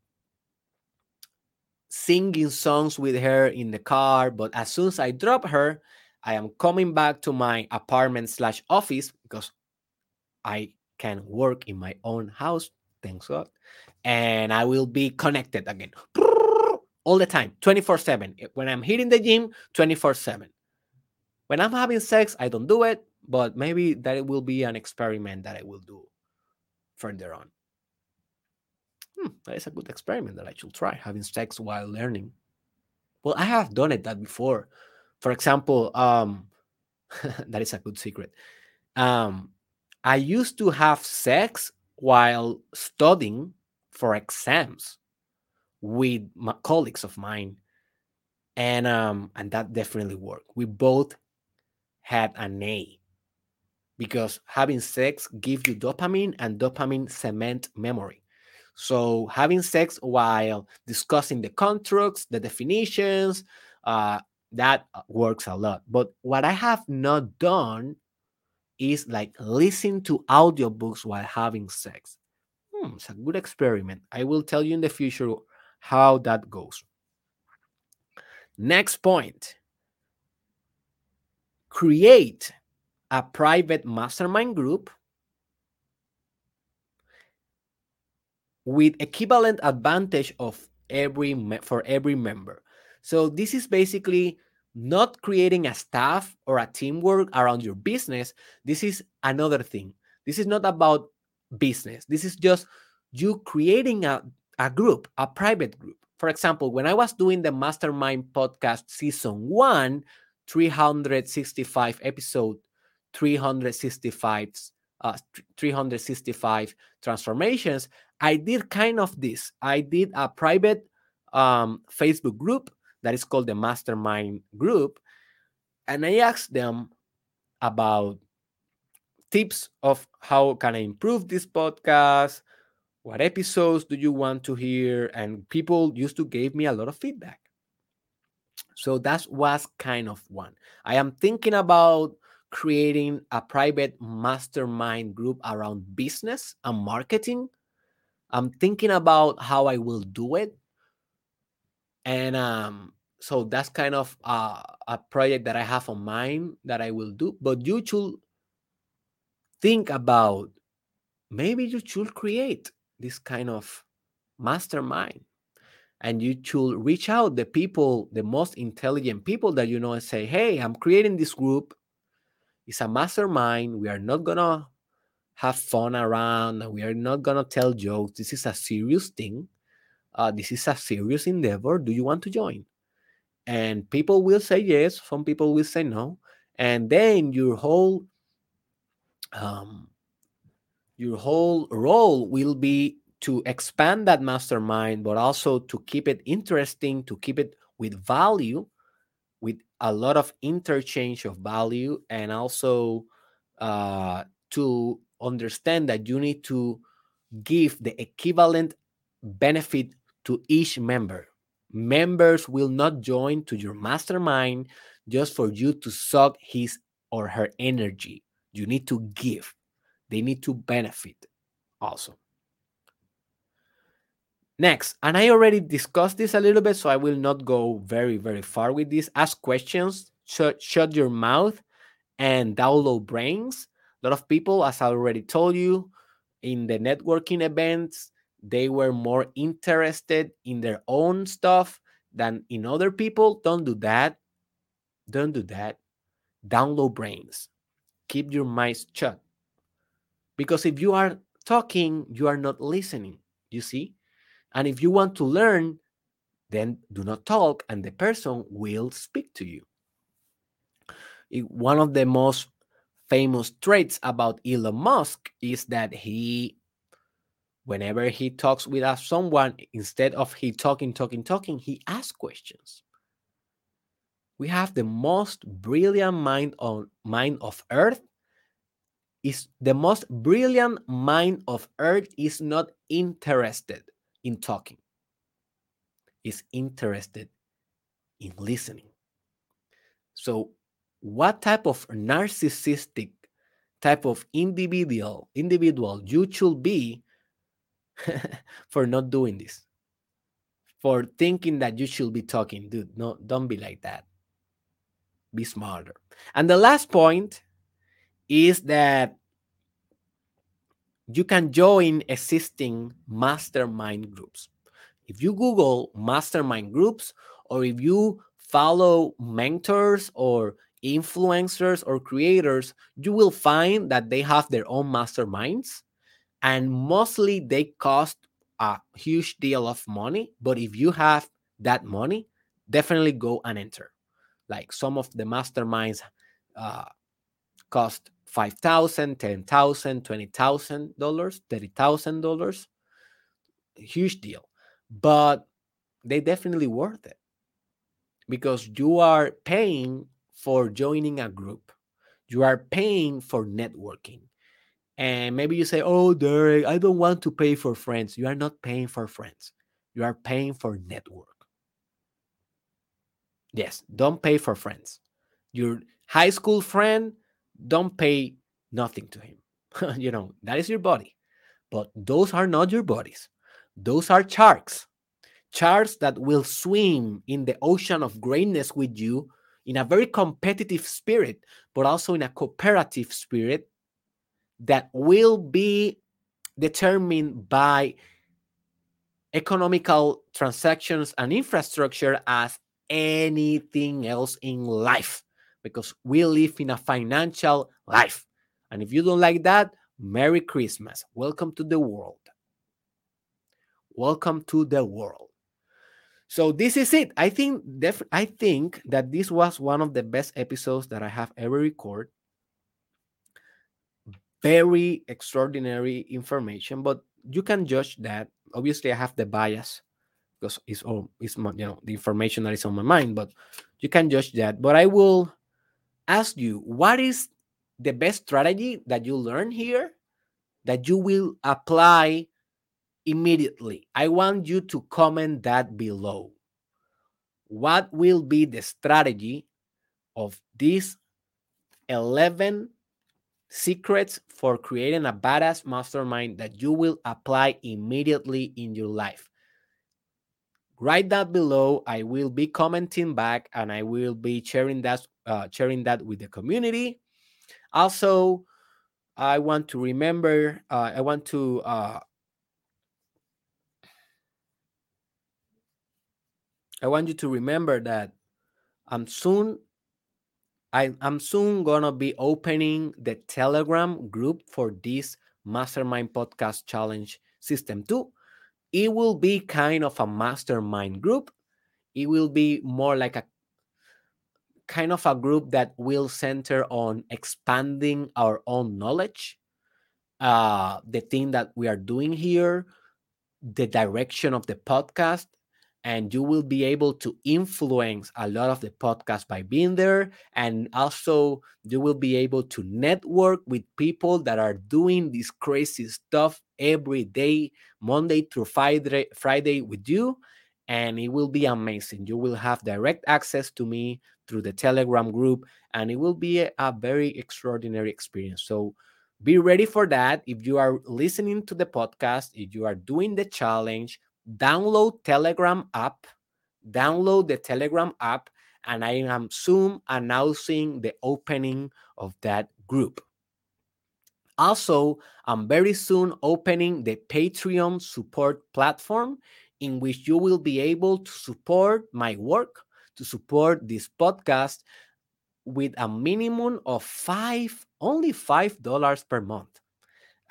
singing songs with her in the car. But as soon as I drop her, I am coming back to my apartment slash office because I can work in my own house. Thanks God. And I will be connected again all the time, 24 7. When I'm hitting the gym, 24 7. When I'm having sex, I don't do it, but maybe that will be an experiment that I will do further on. Hmm, that is a good experiment that I should try having sex while learning. Well, I have done it that before for example, um, that is a good secret. Um, I used to have sex while studying for exams with my colleagues of mine, and um, and that definitely worked. We both had an A because having sex gives you dopamine, and dopamine cement memory. So having sex while discussing the contracts, the definitions, uh, that uh, works a lot. But what I have not done is like listen to audiobooks while having sex. Hmm, it's a good experiment. I will tell you in the future how that goes. Next point create a private mastermind group with equivalent advantage of every for every member so this is basically not creating a staff or a teamwork around your business. This is another thing. This is not about business. This is just you creating a, a group, a private group. For example, when I was doing the Mastermind podcast season one, 365 episode, 365 uh, 365 transformations, I did kind of this. I did a private um, Facebook group that is called the mastermind group and i asked them about tips of how can i improve this podcast what episodes do you want to hear and people used to give me a lot of feedback. So that was kind of one. I am thinking about creating a private mastermind group around business and marketing. I'm thinking about how i will do it and um so that's kind of uh, a project that i have on mind that i will do but you should think about maybe you should create this kind of mastermind. And you should reach out the people the most intelligent people that you know and say hey i'm creating this group. It's a mastermind. We are not gonna have fun around. We are not gonna tell jokes. This is a serious thing uh, this is a serious endeavor. Do you want to join? And people will say yes some people will say no and then your whole um, your whole role will be to expand that mastermind, but also to keep it interesting, to keep it with value, with a lot of interchange of value, and also uh, to understand that you need to give the equivalent benefit to each member. Members will not join to your mastermind just for you to suck his or her energy. You need to give, they need to benefit also. Next, and I already discussed this a little bit, so I will not go very, very far with this. Ask questions, shut, shut your mouth, and download brains. A lot of people, as I already told you, in the networking events, they were more interested in their own stuff than in other people. Don't do that. Don't do that. Download brains. Keep your mouth shut. Because if you are talking, you are not listening. You see? And if you want to learn, then do not talk and the person will speak to you. One of the most famous traits about Elon Musk is that he, whenever he talks with us, someone, instead of he talking, talking, talking, he asks questions. We have the most brilliant mind on mind of Earth. Is the most brilliant mind of Earth is not interested in talking, is interested in listening. So, what type of narcissistic type of individual individual you should be for not doing this? For thinking that you should be talking, dude. No, don't be like that. Be smarter. And the last point is that you can join existing mastermind groups. If you Google mastermind groups, or if you follow mentors or influencers or creators, you will find that they have their own masterminds and mostly they cost a huge deal of money. But if you have that money, definitely go and enter. Like some of the masterminds uh, cost five thousand, ten thousand, twenty thousand dollars, thirty thousand dollars. Huge deal, but they definitely worth it because you are paying for joining a group, you are paying for networking, and maybe you say, "Oh, Derek, I don't want to pay for friends." You are not paying for friends; you are paying for network. Yes, don't pay for friends. Your high school friend don't pay nothing to him. you know, that is your body. But those are not your bodies. Those are sharks. Sharks that will swim in the ocean of greatness with you in a very competitive spirit, but also in a cooperative spirit that will be determined by economical transactions and infrastructure as anything else in life because we live in a financial life. And if you don't like that, Merry Christmas. Welcome to the world. Welcome to the world. So this is it. I think def- I think that this was one of the best episodes that I have ever recorded. Very extraordinary information, but you can judge that. Obviously, I have the bias because it's all it's you know the information that is on my mind, but you can judge that. But I will ask you what is the best strategy that you learn here that you will apply immediately. I want you to comment that below. What will be the strategy of these 11 secrets for creating a badass mastermind that you will apply immediately in your life? Write that below. I will be commenting back and I will be sharing that uh, sharing that with the community. Also, I want to remember, uh, I want to uh, I want you to remember that I'm soon I, I'm soon gonna be opening the Telegram group for this Mastermind Podcast Challenge System 2. It will be kind of a mastermind group. It will be more like a kind of a group that will center on expanding our own knowledge, uh, the thing that we are doing here, the direction of the podcast, and you will be able to influence a lot of the podcast by being there. And also you will be able to network with people that are doing this crazy stuff every day monday through friday friday with you. And it will be amazing. You will have direct access to me through the telegram group and it will be a, a very extraordinary experience. So be ready for that. If you are listening to the podcast if you are doing the challenge download Telegram app, download the Telegram app, and I am soon announcing the opening of that group. Also, I'm very soon opening the Patreon support platform in which you will be able to support my work, to support this podcast with a minimum of five, only five dollars per month.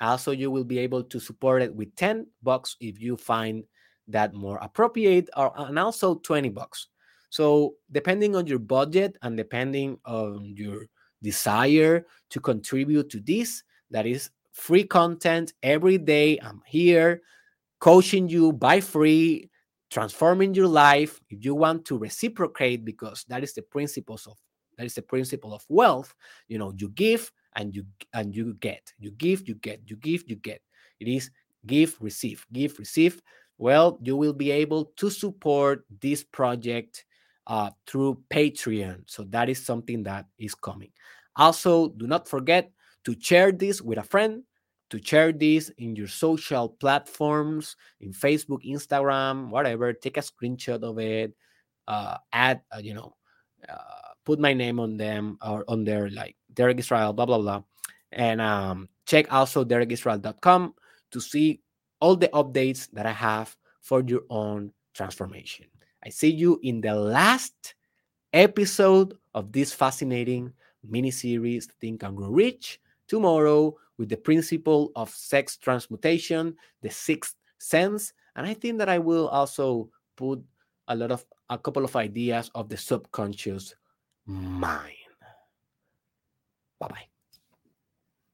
Also, you will be able to support it with 10 bucks if you find that more appropriate or uh, and also 20 bucks. So depending on your budget and depending on your desire to contribute to this that is free content every day i'm here coaching you by free transforming your life if you want to reciprocate because that is the principles of that is the principle of wealth you know you give and you and you get. You give you get. You give you get. It is give receive. Give receive well, you will be able to support this project uh, through Patreon. So that is something that is coming. Also, do not forget to share this with a friend, to share this in your social platforms, in Facebook, Instagram, whatever. Take a screenshot of it, uh, add, uh, you know, uh, put my name on them or on their like Derek Israel, blah, blah, blah. And um, check also derekisrael.com to see all the updates that I have for your own transformation. I see you in the last episode of this fascinating mini series, Think and Grow Rich, tomorrow with the principle of sex transmutation, the sixth sense. And I think that I will also put a lot of a couple of ideas of the subconscious mind. Bye bye.